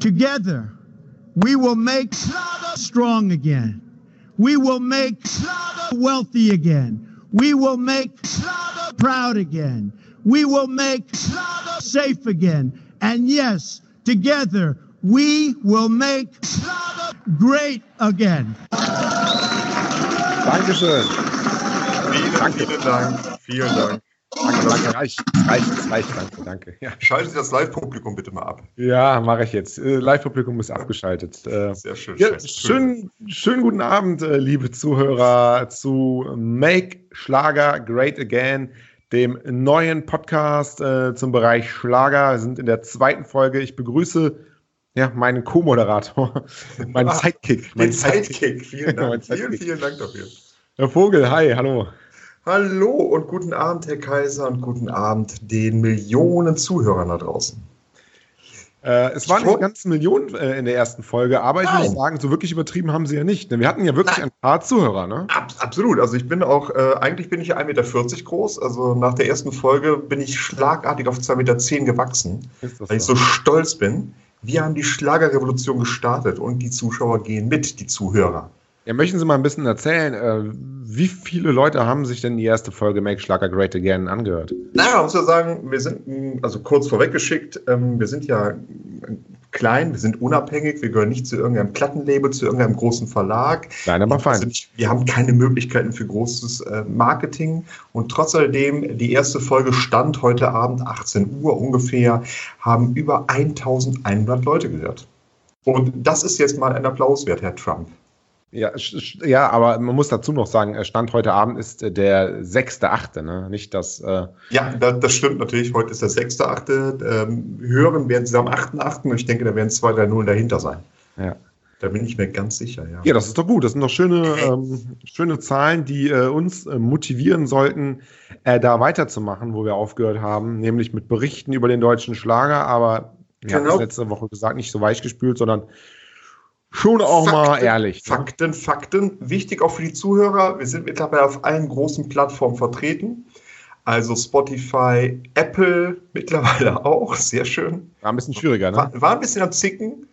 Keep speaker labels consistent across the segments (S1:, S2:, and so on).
S1: Together, we will make strong again. We will make wealthy again. We will make proud again. We will make safe again. And yes, together, we will make great again.
S2: Dankeschön.
S3: Vielen,
S2: Danke.
S3: vielen Dank. Vielen Dank.
S2: Danke, danke. Reicht, reicht, reicht. Danke, danke. Ja,
S3: Schalten Sie das Live-Publikum bitte mal ab.
S2: ja mache ich jetzt. Äh, Live-Publikum ist abgeschaltet. Äh,
S3: Sehr schön.
S2: Ja,
S3: Scheiße.
S2: schönen, guten Abend, äh, liebe Zuhörer, zu Make Schlager Great Again, dem neuen Podcast äh, zum Bereich Schlager. Wir sind in der zweiten Folge. Ich begrüße ja, meinen Co-Moderator, meinen
S3: Ah,
S2: Sidekick.
S3: Den
S2: meinen
S3: Sidekick. Vielen
S2: Mein
S3: Dank. Vielen,
S2: Sidekick.
S3: vielen Dank dafür.
S2: Herr Vogel, hi, hallo.
S3: Hallo und guten Abend, Herr Kaiser, und guten Abend den Millionen Zuhörern da draußen.
S2: Äh, es waren nicht ganz Millionen äh, in der ersten Folge, aber ich
S3: Nein.
S2: muss sagen, so wirklich übertrieben haben sie ja nicht. Denn wir hatten ja wirklich
S3: Nein.
S2: ein paar Zuhörer, ne?
S3: Ab, absolut. Also ich bin auch, äh, eigentlich bin ich ja 1,40 Meter groß. Also nach der ersten Folge bin ich schlagartig auf 2,10 Meter gewachsen, weil ich so stolz bin. Wir haben die Schlagerrevolution gestartet und die Zuschauer gehen mit, die Zuhörer.
S2: Ja, möchten Sie mal ein bisschen erzählen, äh, wie viele Leute haben sich denn die erste Folge Make Schlager Great Again angehört?
S3: Naja, man muss ja sagen, wir sind, also kurz vorweggeschickt, ähm, wir sind ja klein, wir sind unabhängig, wir gehören nicht zu irgendeinem Plattenlabel, zu irgendeinem großen Verlag.
S2: Nein, aber fein.
S3: Also wir haben keine Möglichkeiten für großes äh, Marketing und trotz alledem, die erste Folge stand heute Abend 18 Uhr ungefähr, haben über 1100 Leute gehört. Und das ist jetzt mal ein Applaus wert, Herr Trump.
S2: Ja, ja, aber man muss dazu noch sagen, äh, Stand heute Abend ist äh, der 6.8., ne? Nicht das, äh,
S3: Ja, da, das stimmt natürlich. Heute ist der 6.8. Ähm, hören werden Sie am 8.8. und ich denke, da werden zwei, drei Nullen dahinter sein.
S2: ja.
S3: Da bin ich mir ganz sicher, ja.
S2: Ja, das ist doch gut. Das sind doch schöne, ähm, schöne Zahlen, die äh, uns äh, motivieren sollten, äh, da weiterzumachen, wo wir aufgehört haben, nämlich mit Berichten über den deutschen Schlager, aber wir haben
S3: Genau.
S2: es letzte Woche gesagt, nicht so weichgespült, sondern schon auch mal
S3: Fakten,
S2: ehrlich. ne?
S3: Fakten, Fakten. Wichtig auch für die Zuhörer. Wir sind mittlerweile auf allen großen Plattformen vertreten. Also Spotify, Apple mittlerweile auch. Sehr schön.
S2: War ein bisschen schwieriger, ne?
S3: War, war ein bisschen am Zicken.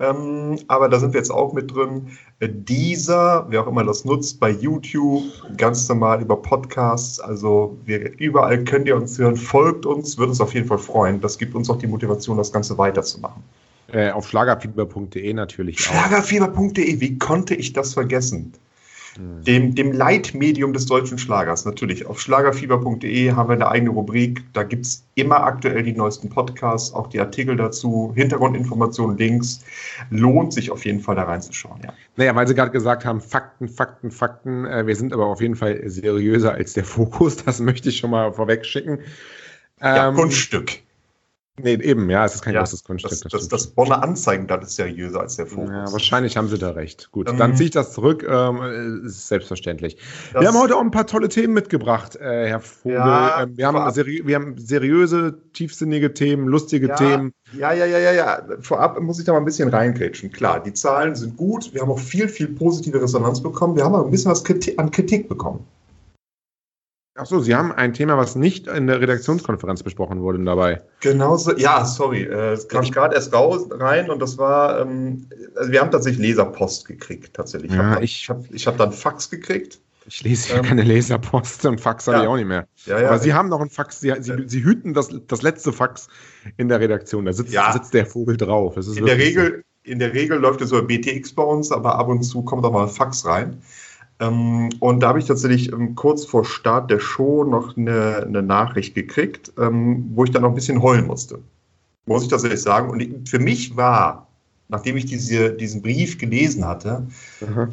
S3: Ähm, aber da sind wir jetzt auch mit drin. Äh, Dieser, wer auch immer das nutzt, bei YouTube, ganz normal über Podcasts. Also wir, überall könnt ihr uns hören. Folgt uns, würde uns auf jeden Fall freuen. Das gibt uns auch die Motivation, das Ganze weiterzumachen.
S2: Äh, auf schlagerfieber.de natürlich auch.
S3: Schlagerfieber.de, wie konnte ich das vergessen? Dem, dem Leitmedium des deutschen Schlagers, natürlich. Auf schlagerfieber.de haben wir eine eigene Rubrik. Da gibt es immer aktuell die neuesten Podcasts, auch die Artikel dazu, Hintergrundinformationen, Links. Lohnt sich auf jeden Fall da reinzuschauen, ja.
S2: Naja, weil Sie gerade gesagt haben, Fakten, Fakten, Fakten. Äh, wir sind aber auf jeden Fall seriöser als der Fokus. Das möchte ich schon mal vorweg schicken.
S3: ja
S2: Ähm,
S3: Kunststück.
S2: Nee, eben, ja, es ist kein
S3: Ja,
S2: großes Kunststück.
S3: Das, das,
S2: stimmt
S3: das Bonner Anzeigenblatt ist seriöser als der Fokus.
S2: Ja, wahrscheinlich haben Sie da recht. Gut,
S3: Ähm,
S2: dann ziehe ich das zurück. Ähm, äh, ist selbstverständlich.
S3: Das-
S2: wir haben heute auch ein paar tolle Themen mitgebracht, äh, Herr Vogel.
S3: Ja,
S2: ähm, wir, haben seri wir haben seriöse, tiefsinnige Themen, lustige
S3: ja,
S2: Themen.
S3: Ja, ja, ja, ja, ja. Vorab muss ich da mal ein bisschen reingrätschen. Klar, die Zahlen sind gut. Wir haben auch viel, viel positive Resonanz bekommen. Wir haben aber ein bisschen was Kriti an Kritik bekommen.
S2: Achso, Sie haben ein Thema, was nicht in der Redaktionskonferenz besprochen wurde, dabei.
S3: Genauso, ja, sorry. äh, Es kam gerade erst raus rein und das war, ähm, also wir haben tatsächlich Leserpost gekriegt, tatsächlich.
S2: Ja, ich-
S3: ich habe ich hab dann Fax gekriegt.
S2: Ich lese hier
S3: Ähm,
S2: keine Leserpost und Fax habe
S3: ja.
S2: ich auch nicht mehr.
S3: Ja,
S2: Aber Sie haben noch ein Fax, Sie, Sie,
S3: Ja.
S2: Sie hüten das, das letzte Fax in der Redaktion. Da sitzt,
S3: Ja.
S2: sitzt der Vogel drauf.
S3: In der,
S2: wirklich so.
S3: Regel, in der Regel läuft es über BTX bei uns, aber ab und zu kommt auch mal ein Fax rein. Ähm, und da habe ich tatsächlich ähm, kurz vor Start der Show noch eine, eine Nachricht gekriegt, ähm, wo ich dann noch ein bisschen heulen musste. Muss ich tatsächlich sagen. Und für mich war, nachdem ich diese, diesen Brief gelesen hatte,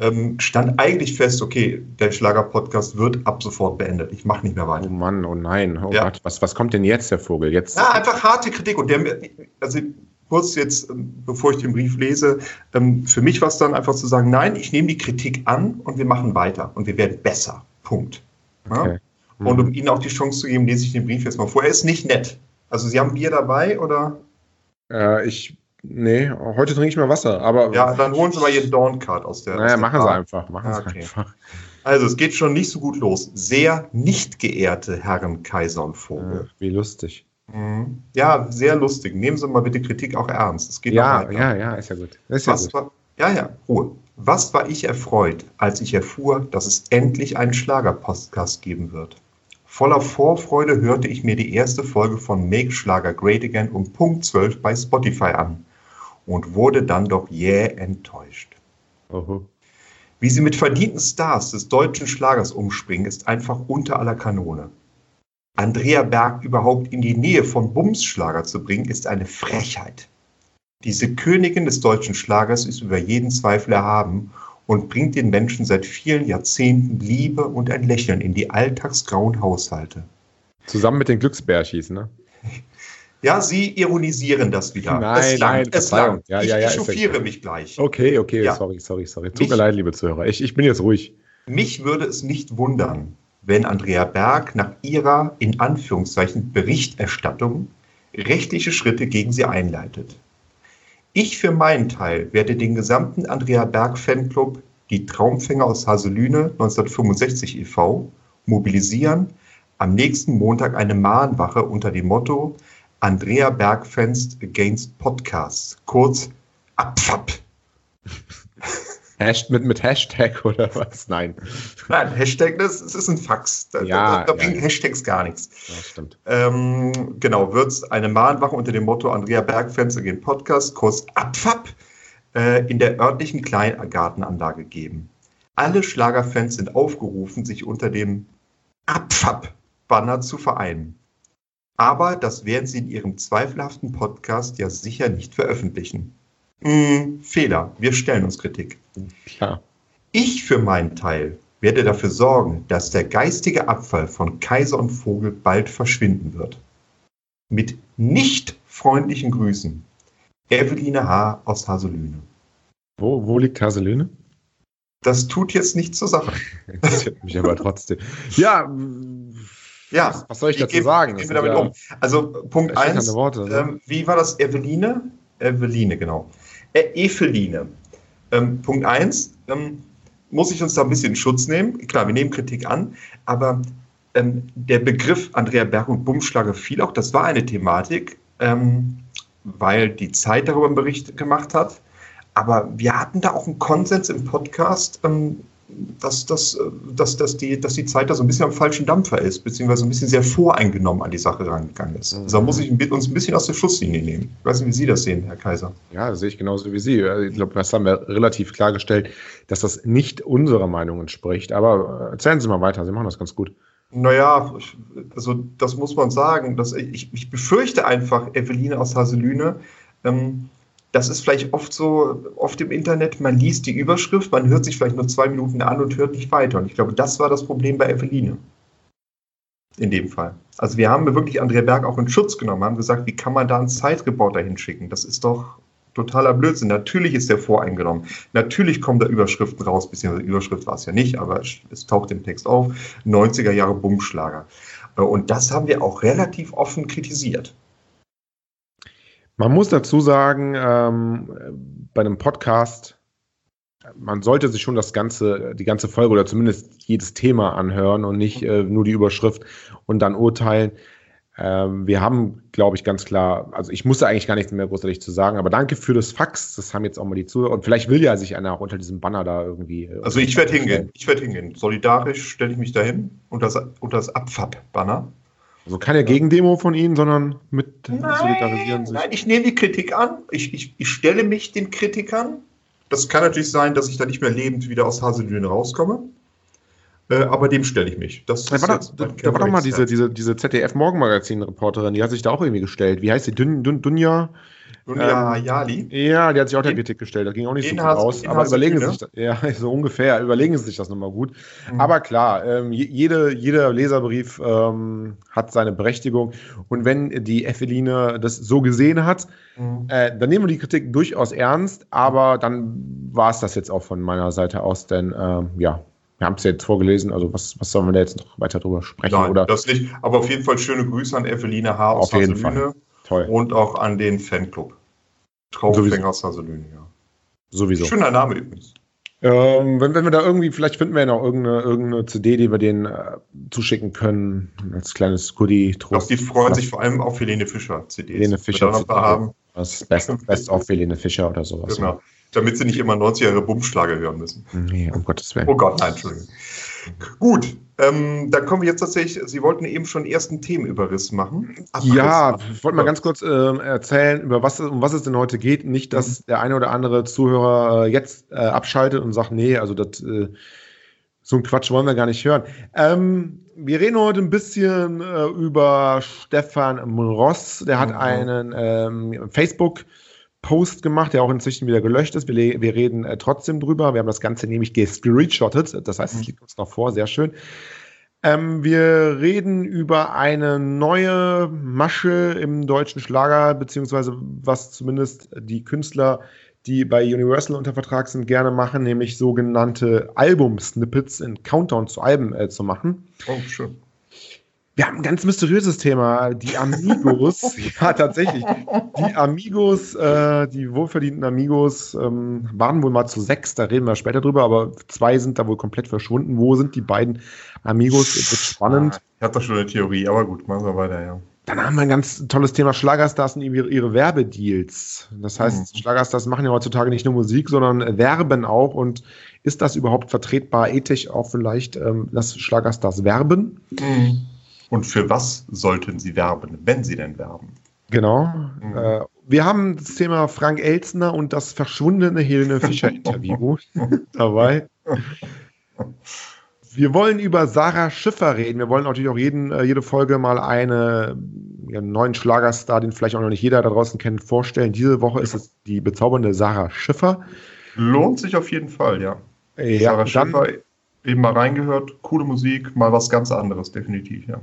S3: ähm, stand eigentlich fest, okay, der Schlager-Podcast wird ab sofort beendet. Ich mache nicht mehr
S2: Oh
S3: weiter.
S2: Mann, oh nein. Oh
S3: Ja.
S2: Gott, was, was kommt denn jetzt, Herr Vogel? Jetzt,
S3: Ja, einfach harte Kritik. Und der, also kurz jetzt, ähm, bevor ich den Brief lese, ähm, für mich war es dann einfach zu sagen, nein, ich nehme die Kritik an und wir machen weiter und wir werden besser. Punkt. Ja?
S2: Okay.
S3: Und um Ihnen auch die Chance zu geben, lese ich den Brief jetzt mal vor. Er ist nicht nett. Also Sie haben Bier dabei oder?
S2: Äh, ich, nee, heute trinke ich mal Wasser, aber.
S3: Ja, dann holen Sie mal Ihren Dorncard aus der. aus
S2: Naja,
S3: der
S2: machen Sie einfach, machen Sie
S3: Okay.
S2: einfach.
S3: Also es geht schon nicht so gut los. Sehr nicht geehrte Herren Kaiser und Vogel.
S2: Äh, wie lustig.
S3: Mhm. Ja, sehr lustig. Nehmen Sie mal bitte Kritik auch ernst. Es geht
S2: ja, ja, ja, ist ja gut. Ist ja,
S3: gut. War, ja, ja, Ruhe. Was war ich erfreut, als ich erfuhr, dass es endlich einen Schlager-Podcast geben wird? Voller Vorfreude hörte ich mir die erste Folge von Make Schlager Great Again um Punkt 12 bei Spotify an und wurde dann doch jäh enttäuscht. Oho. Wie sie mit verdienten Stars des deutschen Schlagers umspringen, ist einfach unter aller Kanone. Andrea Berg überhaupt in die Nähe von Bumsschlager zu bringen, ist eine Frechheit. Diese Königin des deutschen Schlagers ist über jeden Zweifel erhaben und bringt den Menschen seit vielen Jahrzehnten Liebe und ein Lächeln in die alltagsgrauen Haushalte.
S2: Zusammen mit den Glücksbärschis, ne?
S3: Ja, Sie ironisieren das wieder.
S2: Nein,
S3: es
S2: nein,
S3: es lang. Ja, ich, ja, ja, chauffiere mich gleich.
S2: Okay, okay, ja. sorry, sorry, sorry. Tut mich, mir leid, liebe Zuhörer. Ich, ich bin jetzt ruhig.
S3: Mich würde es nicht wundern, wenn Andrea Berg nach ihrer, in Anführungszeichen, Berichterstattung rechtliche Schritte gegen sie einleitet. Ich für meinen Teil werde den gesamten Andrea Berg Fanclub, die Traumfänger aus Haselüne 1965 e.V., mobilisieren, am nächsten Montag eine Mahnwache unter dem Motto Andrea Berg Fans Against Podcasts, kurz APFAP.
S2: Hasht mit, mit Hashtag oder was? Nein.
S3: Nein, Hashtag, das, das ist ein Fax. Da,
S2: ja,
S3: da, da bringen ja, Hashtags gar nichts.
S2: Ja, stimmt.
S3: Ähm, genau, wird es eine Mahnwache unter dem Motto Andrea Bergfans against Podcast, Kurs Abfab, äh, in der örtlichen Kleingartenanlage geben. Alle Schlagerfans sind aufgerufen, sich unter dem Abfab-Banner zu vereinen. Aber das werden sie in ihrem zweifelhaften Podcast ja sicher nicht veröffentlichen. Hm, Fehler, wir stellen uns Kritik.
S2: Klar.
S3: Ich für meinen Teil werde dafür sorgen, dass der geistige Abfall von Kaiser und Vogel bald verschwinden wird. Mit nicht freundlichen Grüßen. Eveline H. aus Haselüne.
S2: Wo, wo liegt Haselüne?
S3: Das tut jetzt nichts zur Sache.
S2: Interessiert mich aber trotzdem. Ja,
S3: ja, was,
S2: was soll ich, dazu geb, sagen?
S3: Gehen wir damit ja, um. Also Punkt 1, Worte, ne? ähm, wie war das? Eveline? Eveline, genau. Äh, Eveline. Ähm, Punkt 1, ähm, muss ich uns da ein bisschen Schutz nehmen? Klar, wir nehmen Kritik an, aber ähm, der Begriff Andrea Berg und Bumschlager fiel auch, das war eine Thematik, ähm, weil die Zeit darüber einen Bericht gemacht hat. Aber wir hatten da auch einen Konsens im Podcast, ähm, dass, dass, dass, dass, die, dass die Zeit da so ein bisschen am falschen Dampfer ist, beziehungsweise ein bisschen sehr voreingenommen an die Sache rangegangen ist. Mhm. Also da muss ich uns ein bisschen aus der Schusslinie nehmen. Ich weiß nicht, wie Sie das sehen, Herr Kaiser.
S2: Ja, das sehe ich genauso wie Sie. Ich glaube, das haben wir relativ klargestellt, dass das nicht unserer Meinung entspricht. Aber erzählen Sie mal weiter, Sie machen das ganz gut.
S3: Naja, also das muss man sagen. Dass ich, ich befürchte einfach, Eveline aus Haselüne, ähm, das ist vielleicht oft so, oft im Internet, man liest die Überschrift, man hört sich vielleicht nur zwei Minuten an und hört nicht weiter. Und ich glaube, das war das Problem bei Eveline. In dem Fall. Also wir haben wirklich Andrea Berg auch in Schutz genommen, haben gesagt, wie kann man da einen Zeitreporter hinschicken? Das ist doch totaler Blödsinn. Natürlich ist der voreingenommen. Natürlich kommen da Überschriften raus, beziehungsweise Überschrift war es ja nicht, aber es taucht im Text auf. 90er Jahre Bumschlager. Und das haben wir auch relativ offen kritisiert.
S2: Man muss dazu sagen, ähm, bei einem Podcast, man sollte sich schon das ganze, die ganze Folge oder zumindest jedes Thema anhören und nicht äh, nur die Überschrift und dann urteilen. Ähm, wir haben, glaube ich, ganz klar, also ich musste eigentlich gar nichts mehr großartig zu sagen, aber danke für das Fax. Das haben jetzt auch mal die Zuhörer. Und vielleicht will ja sich einer auch unter diesem Banner da irgendwie.
S3: Äh, also ich werde hingehen. Ich werde hingehen. Solidarisch stelle ich mich dahin unter das, unter das Abfab-Banner.
S2: Also keine Gegendemo von Ihnen, sondern mit
S3: nein, solidarisieren sich. Nein, ich nehme die Kritik an. Ich, ich, ich stelle mich den Kritikern. Das kann natürlich sein, dass ich da nicht mehr lebend wieder aus Haselüne rauskomme. Äh, aber dem stelle ich mich.
S2: Das da war, da, da war doch mal diese, diese, diese ZDF-Morgenmagazin-Reporterin, die hat sich da auch irgendwie gestellt. Wie heißt die? Dun, Dun, Dunja?
S3: Dunja ähm, Jali?
S2: Ja, die hat sich auch der Kritik gestellt. Das ging auch nicht so gut aus. Aber überlegen Sie sich das, ja, so ungefähr, überlegen Sie sich das nochmal gut. Mhm. Aber klar, ähm, jede, jeder Leserbrief ähm, hat seine Berechtigung. Und wenn die Eveline das so gesehen hat, mhm. äh, dann nehmen wir die Kritik durchaus ernst. Aber dann war es das jetzt auch von meiner Seite aus, denn ähm, ja, wir haben es jetzt vorgelesen, also was, was sollen wir da jetzt noch weiter drüber sprechen?
S3: Nein,
S2: oder?
S3: das nicht. Aber auf jeden Fall schöne Grüße an Eveline H. aus
S2: auf jeden Fall.
S3: Toll. Und auch an den Fanclub. Traumfänger aus Haselüne, ja.
S2: Sowieso.
S3: Schöner Name übrigens.
S2: Ähm, wenn, wenn wir da irgendwie, vielleicht finden wir ja noch irgendeine, irgendeine CD, die wir denen äh, zuschicken können, als kleines Goodie.
S3: Ich glaube, die freuen sich vor allem auf Helene Fischer CDs.
S2: Helene Fischer
S3: CD. haben.
S2: Das Best, Best of Helene Fischer oder sowas.
S3: Genau. Damit sie nicht immer 90 Jahre Bumschlager hören müssen.
S2: Nee, um Gottes Willen.
S3: Oh Gott, nein, Entschuldigung. Gut, ähm, dann kommen wir jetzt tatsächlich, Sie wollten eben schon ersten Themenüberriss machen.
S2: Abriss, ja, ich wollte mal ganz kurz äh, erzählen, über was, um was es denn heute geht. Nicht, dass mhm. der eine oder andere Zuhörer äh, jetzt äh, abschaltet und sagt, nee, also das, äh, so ein Quatsch wollen wir gar nicht hören. Ähm, wir reden heute ein bisschen äh, über Stefan Ross. Der hat mhm. einen ähm, Facebook- Post gemacht, der auch inzwischen wieder gelöscht ist. Wir, wir reden äh, trotzdem drüber. Wir haben das Ganze nämlich gescreenshottet. Das heißt, es mhm. liegt uns noch vor. Sehr schön. Ähm, wir reden über eine neue Masche im deutschen Schlager, beziehungsweise was zumindest die Künstler, die bei Universal unter Vertrag sind, gerne machen, nämlich sogenannte Album-Snippets in Countdown zu Alben äh, zu machen.
S3: Oh, schön.
S2: Wir haben ein ganz mysteriöses Thema. Die Amigos, ja tatsächlich. Die Amigos, äh, die wohlverdienten Amigos, ähm, waren wohl mal zu sechs, da reden wir später drüber, aber zwei sind da wohl komplett verschwunden. Wo sind die beiden Amigos? Das wird spannend.
S3: Ich habe doch schon eine Theorie, aber gut, machen wir weiter, ja.
S2: Dann haben wir ein ganz tolles Thema Schlagerstars und ihre, ihre Werbedeals. Das heißt, mhm. Schlagerstars machen ja heutzutage nicht nur Musik, sondern werben auch. Und ist das überhaupt vertretbar, ethisch auch vielleicht, ähm, dass Schlagerstars werben?
S3: Mhm. Und für was sollten sie werben, wenn sie denn werben?
S2: Genau. Mhm. Äh, wir haben das Thema Frank Elzner und das verschwundene Helene Fischer-Interview dabei. Wir wollen über Sarah Schiffer reden. Wir wollen natürlich auch jeden, äh, jede Folge mal eine, einen neuen Schlagerstar, den vielleicht auch noch nicht jeder da draußen kennt, vorstellen. Diese Woche ist es die bezaubernde Sarah Schiffer.
S3: Lohnt sich auf jeden Fall, ja.
S2: ja
S3: Sarah Schiffer, eben mal reingehört, coole Musik, mal was ganz anderes, definitiv, ja.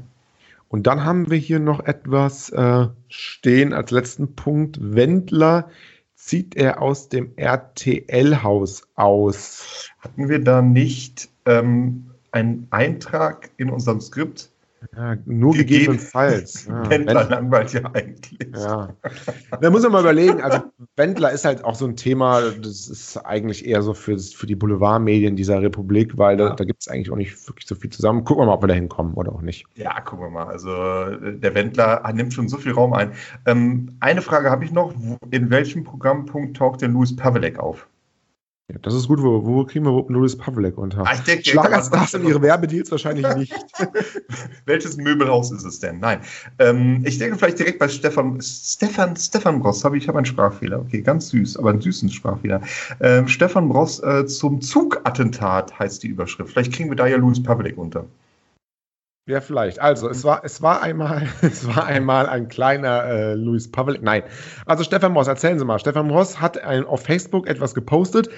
S2: Und dann haben wir hier noch etwas äh, stehen als letzten Punkt. Wendler zieht er aus dem RTL-Haus aus.
S3: Hatten wir da nicht ähm, einen Eintrag in unserem Skript,
S2: ja, nur gegebenenfalls.
S3: Ja, Wendler langweilt ja eigentlich.
S2: Ja. Da muss man mal überlegen, also Wendler ist halt auch so ein Thema, das ist eigentlich eher so für, für die Boulevardmedien dieser Republik, weil da, da gibt es eigentlich auch nicht wirklich so viel zusammen. Gucken wir mal, ob wir da hinkommen oder auch nicht.
S3: Ja, gucken wir mal. Also der Wendler nimmt schon so viel Raum ein. Ähm, eine Frage habe ich noch. In welchem Programmpunkt taucht denn Louis Pavelek auf?
S2: Ja, das ist gut. Wo, wo kriegen wir überhaupt Louis Pavlek unter?
S3: Ah, ich denke,
S2: Schlagerstars und ihre Werbedeals wahrscheinlich nicht.
S3: Welches Möbelhaus ist es denn? Nein. Ähm, ich denke vielleicht direkt bei Stefan. Stefan, Stefan Bross. Hab ich ich habe einen Sprachfehler. Okay, ganz süß, aber einen süßen Sprachfehler. Ähm, Stefan Bross äh, zum Zugattentat heißt die Überschrift. Vielleicht kriegen wir da ja Louis Pavlek unter.
S2: Ja, vielleicht. Also, es war, es war einmal, es war einmal ein kleiner äh, Louis Pavlik. Nein. Also, Stefan Moss, erzählen Sie mal. Stefan Moss hat ein, auf Facebook etwas gepostet.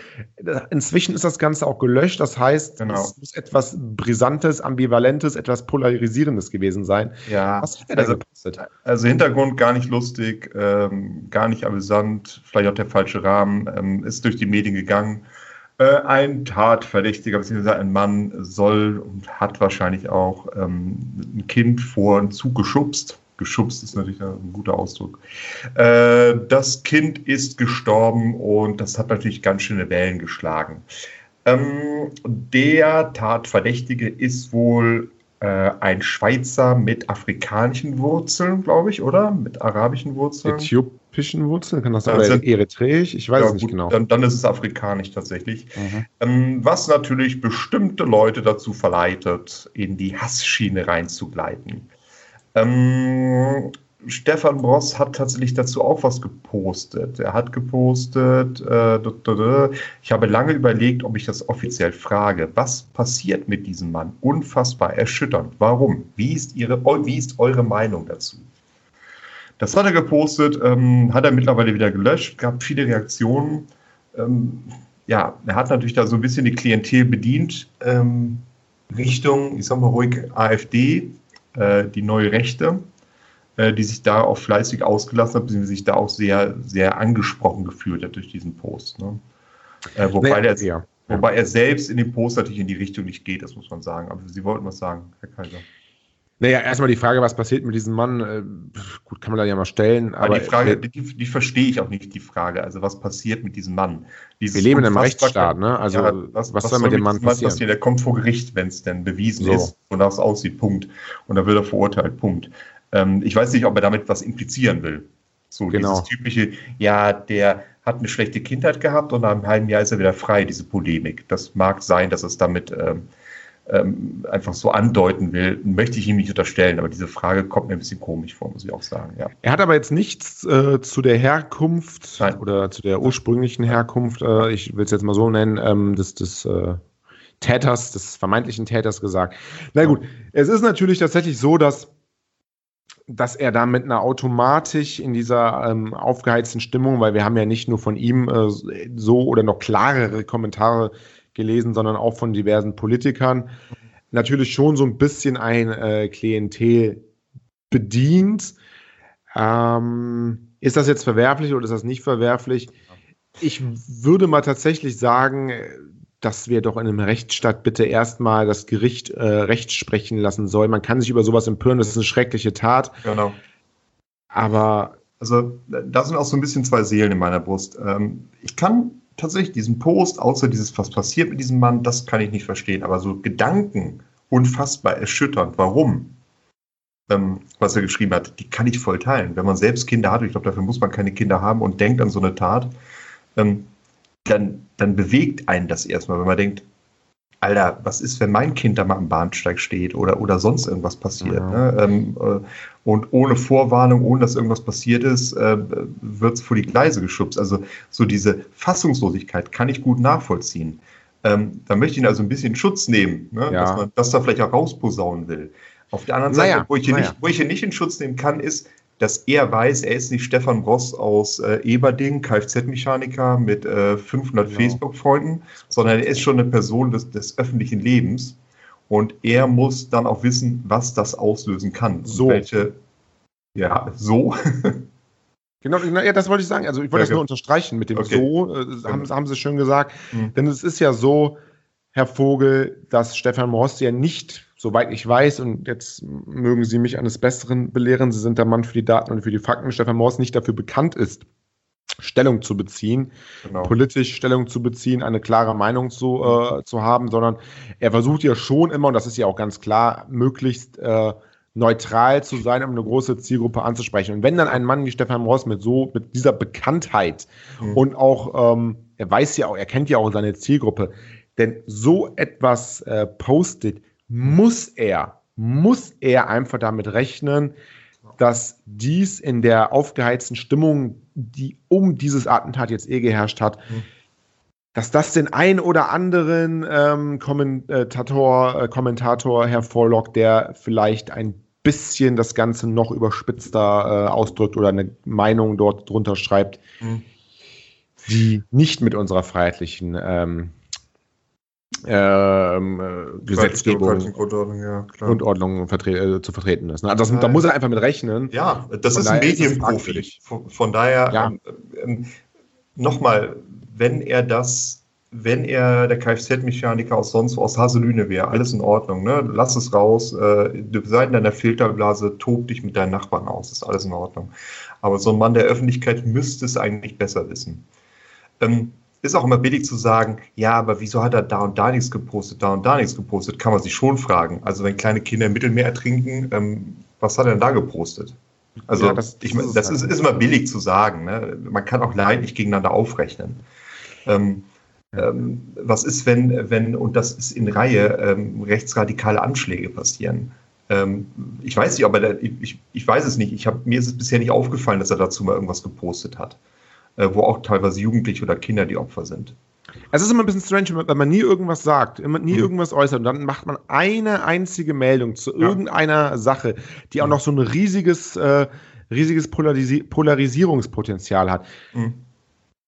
S2: Inzwischen ist das Ganze auch gelöscht. Das heißt, genau. es muss etwas Brisantes, Ambivalentes, etwas Polarisierendes gewesen sein.
S3: Ja. Was hat er also, gepostet? Also, Hintergrund gar nicht lustig, ähm, gar nicht amüsant, vielleicht auch der falsche Rahmen, ähm, ist durch die Medien gegangen. Äh, ein Tatverdächtiger, beziehungsweise ein Mann soll und hat wahrscheinlich auch ähm, ein Kind vor einen Zug geschubst. Geschubst ist natürlich ein guter Ausdruck. Äh, das Kind ist gestorben und das hat natürlich ganz schöne Wellen geschlagen. Ähm, der Tatverdächtige ist wohl äh, ein Schweizer mit afrikanischen Wurzeln, glaube ich, oder? Mit arabischen Wurzeln.
S2: Äthiopischen Wurzeln, kann das sein? Oder eritreisch? Ich weiß ja, es nicht gut, genau.
S3: Dann, dann, ist es afrikanisch tatsächlich. Mhm. Ähm, was natürlich bestimmte Leute dazu verleitet, in die Hassschiene reinzugleiten. Ähm, Stefan Bross hat tatsächlich dazu auch was gepostet. Er hat gepostet, äh, ich habe lange überlegt, ob ich das offiziell frage. Was passiert mit diesem Mann? Unfassbar erschütternd. Warum? Wie ist, ihre, wie ist eure Meinung dazu? Das hat er gepostet, ähm, hat er mittlerweile wieder gelöscht, gab viele Reaktionen. Ähm, ja, er hat natürlich da so ein bisschen die Klientel bedient, ähm, Richtung, ich sag mal ruhig, AfD, äh, die neue Rechte. Äh, die sich da auch fleißig ausgelassen hat, beziehungsweise sich da auch sehr, sehr angesprochen gefühlt hat durch diesen Post. Ne? Äh, wobei, der, ja. wobei er selbst in dem Post natürlich in die Richtung nicht geht, das muss man sagen. Aber Sie wollten was sagen, Herr Kaiser.
S2: Naja, erstmal die Frage, was passiert mit diesem Mann? Äh, gut, kann man da ja mal stellen.
S3: Aber, aber die Frage, die, die, verstehe ich auch nicht, die Frage. Also, was passiert mit diesem Mann?
S2: Dieses wir leben in einem Rechtsstaat, ne? Also, ja, was, was, was, soll mit dem Mann passieren? passieren?
S3: Der kommt vor Gericht, wenn es denn bewiesen so. ist, wonach es aussieht, Punkt. Und dann wird er verurteilt, Punkt. Ähm, ich weiß nicht, ob er damit was implizieren will. So genau. dieses typische, ja, der hat eine schlechte Kindheit gehabt und nach einem halben Jahr ist er wieder frei, diese Polemik. Das mag sein, dass es damit ähm, ähm, einfach so andeuten will, möchte ich ihm nicht unterstellen, aber diese Frage kommt mir ein bisschen komisch vor, muss ich auch sagen. Ja.
S2: Er hat aber jetzt nichts äh, zu der Herkunft Nein. oder zu der ursprünglichen Herkunft, äh, ich will es jetzt mal so nennen, ähm, des, des äh, Täters, des vermeintlichen Täters gesagt. Na gut, es ist natürlich tatsächlich so, dass dass er da mit einer Automatik in dieser ähm, aufgeheizten Stimmung, weil wir haben ja nicht nur von ihm äh, so oder noch klarere Kommentare gelesen, sondern auch von diversen Politikern, natürlich schon so ein bisschen ein äh, Klientel bedient. Ähm, ist das jetzt verwerflich oder ist das nicht verwerflich? Ich würde mal tatsächlich sagen, dass wir doch in einem Rechtsstaat bitte erstmal das Gericht äh, Recht sprechen lassen sollen. Man kann sich über sowas empören, das ist eine schreckliche Tat.
S3: Genau.
S2: Aber.
S3: Also, da sind auch so ein bisschen zwei Seelen in meiner Brust. Ähm, ich kann tatsächlich diesen Post, außer dieses, was passiert mit diesem Mann, das kann ich nicht verstehen. Aber so Gedanken, unfassbar erschütternd. Warum? Ähm, was er geschrieben hat, die kann ich voll teilen. Wenn man selbst Kinder hat, ich glaube, dafür muss man keine Kinder haben und denkt an so eine Tat, ähm, dann, dann bewegt einen das erstmal, wenn man denkt, Alter, was ist, wenn mein Kind da mal am Bahnsteig steht oder, oder sonst irgendwas passiert? Ja. Ne? Ähm, äh, und ohne Vorwarnung, ohne dass irgendwas passiert ist, äh, wird es vor die Gleise geschubst. Also so diese Fassungslosigkeit kann ich gut nachvollziehen. Ähm, da möchte ich ihn also ein bisschen Schutz nehmen, ne? ja. dass man das da vielleicht auch rausposaunen will. Auf der anderen Seite, naja, wo, ich naja. nicht, wo ich ihn nicht in Schutz nehmen kann, ist, dass er weiß, er ist nicht Stefan Ross aus äh, Eberding, Kfz-Mechaniker mit äh, 500 genau. Facebook-Freunden, sondern er ist schon eine Person des, des, öffentlichen Lebens und er muss dann auch wissen, was das auslösen kann.
S2: So.
S3: Welche, ja, so.
S2: Genau, ja, das wollte ich sagen. Also ich wollte ja, das nur unterstreichen mit dem okay. so, äh, haben, haben Sie schön gesagt. Mhm. Denn es ist ja so, Herr Vogel, dass Stefan Ross ja nicht soweit ich weiß, und jetzt mögen Sie mich eines Besseren belehren, Sie sind der Mann für die Daten und für die Fakten, Stefan Morse nicht dafür bekannt ist, Stellung zu beziehen, genau. politisch Stellung zu beziehen, eine klare Meinung zu, äh, zu haben, sondern er versucht ja schon immer, und das ist ja auch ganz klar, möglichst äh, neutral zu sein, um eine große Zielgruppe anzusprechen. Und wenn dann ein Mann wie Stefan Ross mit so, mit dieser Bekanntheit mhm. und auch, ähm, er weiß ja auch, er kennt ja auch seine Zielgruppe, denn so etwas äh, postet, muss er, muss er einfach damit rechnen, dass dies in der aufgeheizten Stimmung, die um dieses Attentat jetzt eh geherrscht hat, mhm. dass das den ein oder anderen ähm, Kommentator, äh, Kommentator hervorlockt, der vielleicht ein bisschen das Ganze noch überspitzter äh, ausdrückt oder eine Meinung dort drunter schreibt, mhm. die nicht mit unserer freiheitlichen ähm, ähm, äh, Gesetzgebung Grundordnung, ja, Grundordnung vertre äh, zu vertreten ist. Ne? Also das, da muss er einfach mit rechnen.
S3: Ja, das ist ein Medienprofi. Von, von, daher, ja. ähm, ähm, nochmal, wenn er das, wenn er der Kfz-Mechaniker aus sonst wo aus Haselüne wäre, alles in Ordnung, ne? Lass es raus, äh, du sei in deiner Filterblase, tob dich mit deinen Nachbarn aus, ist alles in Ordnung. Aber so ein Mann der Öffentlichkeit müsste es eigentlich besser wissen. Ähm, ist auch immer billig zu sagen, ja, aber wieso hat er da und da nichts gepostet, da und da nichts gepostet, kann man sich schon fragen. Also wenn kleine Kinder im Mittelmeer ertrinken, ähm, was hat er denn da gepostet? Also ja, das, ich, das, das ist, ist, immer billig zu sagen. Ne? Man kann auch leidlich gegeneinander aufrechnen. Ähm, ähm, was ist, wenn, wenn, und das ist in Reihe, ähm, rechtsradikale Anschläge passieren? Ähm, ich weiß nicht, aber der, ich, ich weiß es nicht. Ich hab, mir ist es bisher nicht aufgefallen, dass er dazu mal irgendwas gepostet hat wo auch teilweise Jugendliche oder Kinder die Opfer sind.
S2: Es ist immer ein bisschen strange, wenn man nie irgendwas sagt, immer nie mhm. irgendwas äußert und dann macht man eine einzige Meldung zu ja. irgendeiner Sache, die auch noch so ein riesiges, äh, riesiges Polarisi Polarisierungspotenzial hat. Mhm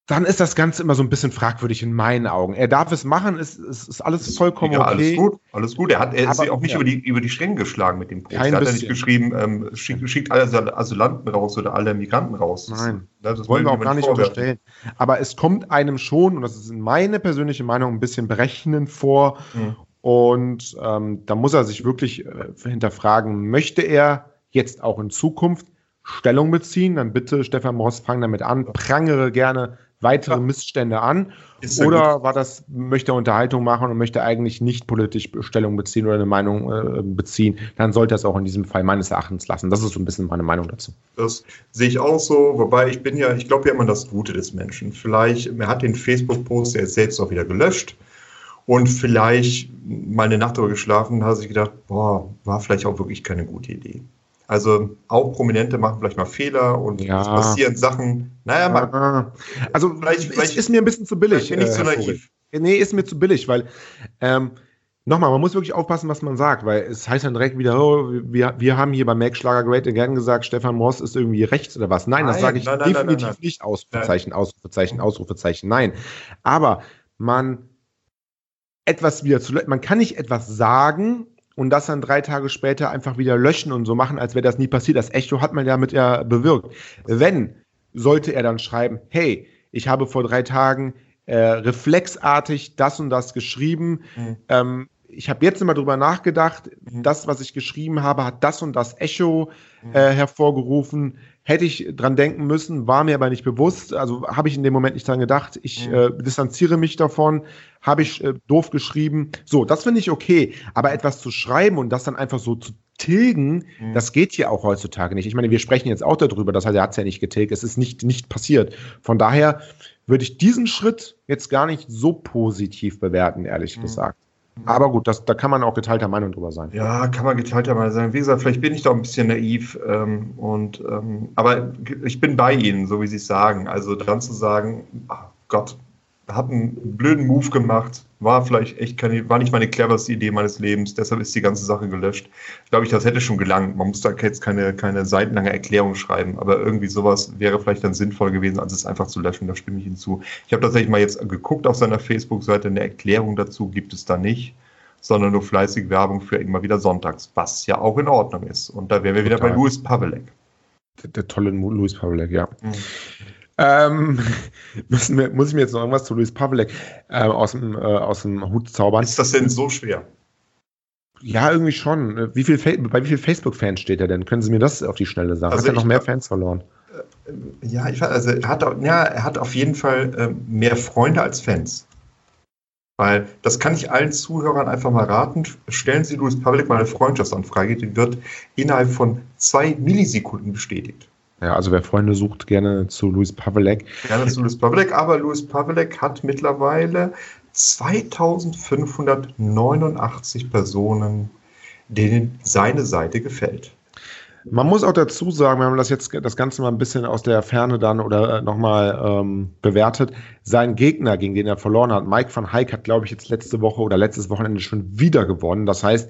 S2: dann ist das Ganze immer so ein bisschen fragwürdig in meinen Augen. Er darf es machen, es, es ist alles vollkommen ja,
S3: okay. Alles gut, alles gut. Er, hat, er ist ja auch nicht ja. über, die, über die Stränge geschlagen mit dem
S2: Post. Kein er
S3: hat ja nicht geschrieben, ähm, schickt, schickt alle Asylanten raus oder alle Migranten raus.
S2: Nein, das, das wollen wir auch gar nicht vorwerfen. unterstellen. Aber es kommt einem schon, und das ist meine persönliche Meinung, ein bisschen berechnend vor. Mhm. Und ähm, da muss er sich wirklich äh, hinterfragen, möchte er jetzt auch in Zukunft Stellung beziehen? Dann bitte, Stefan Moss, fang damit an, prangere gerne weitere ja. Missstände an. Oder gut. war das, möchte er Unterhaltung machen und möchte eigentlich nicht politisch Stellung beziehen oder eine Meinung äh, beziehen, dann sollte er es auch in diesem Fall meines Erachtens lassen. Das ist so ein bisschen meine Meinung dazu.
S3: Das sehe ich auch so, wobei ich bin ja, ich glaube ja immer das Gute des Menschen. Vielleicht, er hat den Facebook-Post ja selbst auch wieder gelöscht und vielleicht mal eine Nacht darüber geschlafen, hat sich gedacht, boah, war vielleicht auch wirklich keine gute Idee. Also auch Prominente machen vielleicht mal Fehler und ja. es passieren Sachen. Naja,
S2: man, also vielleicht, vielleicht ist, ist mir ein bisschen zu billig. Bin ich zu äh, naiv. Nee, ist mir zu billig, weil ähm, nochmal, man muss wirklich aufpassen, was man sagt, weil es heißt dann direkt wieder, oh, wir, wir haben hier bei Mac Schlager Great Again gesagt, Stefan Moss ist irgendwie rechts oder was. Nein, nein das sage ich nein, definitiv nein, nicht. Ausrufezeichen, Ausrufezeichen, Ausrufezeichen. Nein. Aber man etwas wieder zu, man kann nicht etwas sagen und das dann drei Tage später einfach wieder löschen und so machen, als wäre das nie passiert. Das Echo hat man ja mit ja bewirkt. Wenn, sollte er dann schreiben, hey, ich habe vor drei Tagen äh, reflexartig das und das geschrieben. Mhm. Ähm, ich habe jetzt immer drüber nachgedacht, mhm. das, was ich geschrieben habe, hat das und das Echo mhm. äh, hervorgerufen. Hätte ich dran denken müssen, war mir aber nicht bewusst. Also habe ich in dem Moment nicht dran gedacht. Ich mhm. äh, distanziere mich davon. Habe ich äh, doof geschrieben. So, das finde ich okay. Aber etwas zu schreiben und das dann einfach so zu tilgen, mhm. das geht hier auch heutzutage nicht. Ich meine, wir sprechen jetzt auch darüber. Das heißt, er hat es ja nicht getilgt. Es ist nicht, nicht passiert. Von daher würde ich diesen Schritt jetzt gar nicht so positiv bewerten, ehrlich mhm. gesagt. Aber gut, das, da kann man auch geteilter Meinung drüber sein.
S3: Ja, kann man geteilter Meinung sein. Wie gesagt, vielleicht bin ich da ein bisschen naiv. Ähm, und, ähm, aber ich bin bei Ihnen, so wie Sie es sagen. Also dann zu sagen, ach Gott, hat einen blöden Move gemacht, war vielleicht echt keine, war nicht meine cleverste Idee meines Lebens, deshalb ist die ganze Sache gelöscht. Ich glaube, ich, das hätte schon gelangt. Man muss da jetzt keine, keine seitenlange Erklärung schreiben, aber irgendwie sowas wäre vielleicht dann sinnvoll gewesen, als es einfach zu löschen. Da stimme ich Ihnen zu. Ich habe tatsächlich mal jetzt geguckt auf seiner Facebook-Seite, eine Erklärung dazu gibt es da nicht, sondern nur fleißig Werbung für immer wieder sonntags, was ja auch in Ordnung ist. Und da wären wir Total. wieder bei Louis Pavelek.
S2: Der, der tolle Louis Pavelek, ja. Mhm. Ähm, müssen wir, muss ich mir jetzt noch irgendwas zu Luis Pavlek äh, aus, dem, äh, aus dem Hut zaubern?
S3: Ist das denn so schwer?
S2: Ja, irgendwie schon. Wie viel bei wie vielen Facebook-Fans steht er denn? Können Sie mir das auf die Schnelle sagen? Also hat er noch mehr Fans verloren?
S3: Äh, ja, ich, also er hat, ja, er hat auf jeden Fall äh, mehr Freunde als Fans. Weil das kann ich allen Zuhörern einfach mal raten. Stellen Sie Louis Pavlik mal eine Freundschaftsanfrage, die wird innerhalb von zwei Millisekunden bestätigt.
S2: Ja, also wer Freunde sucht, gerne zu Luis Pavelek.
S3: Gerne zu Luis Pavelek, aber Luis Pavelek hat mittlerweile 2589 Personen, denen seine Seite gefällt.
S2: Man muss auch dazu sagen, wir haben das jetzt das Ganze mal ein bisschen aus der Ferne dann oder äh, nochmal ähm, bewertet. Sein Gegner, gegen den er verloren hat, Mike van Heik, hat, glaube ich, jetzt letzte Woche oder letztes Wochenende schon wieder gewonnen. Das heißt,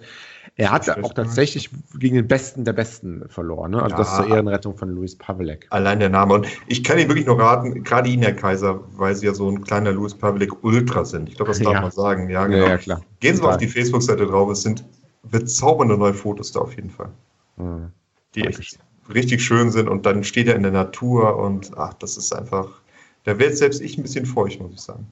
S2: er hat auch tatsächlich gegen den Besten der Besten verloren. Ne? Also ja, das zur Ehrenrettung von Luis Pavelek.
S3: Allein der Name. Und ich kann Ihnen wirklich nur raten, gerade Ihnen, Herr Kaiser, weil Sie ja so ein kleiner Luis Pavelek Ultra sind. Ich glaube, das darf ja. man sagen. Ja, genau. Ja, klar. Gehen Sie mal auf die Facebook-Seite drauf. Es sind bezaubernde neue Fotos da auf jeden Fall. Mhm. Die echt richtig schön sind. Und dann steht er in der Natur und ach, das ist einfach. Da wird selbst ich ein bisschen feucht, muss ich sagen.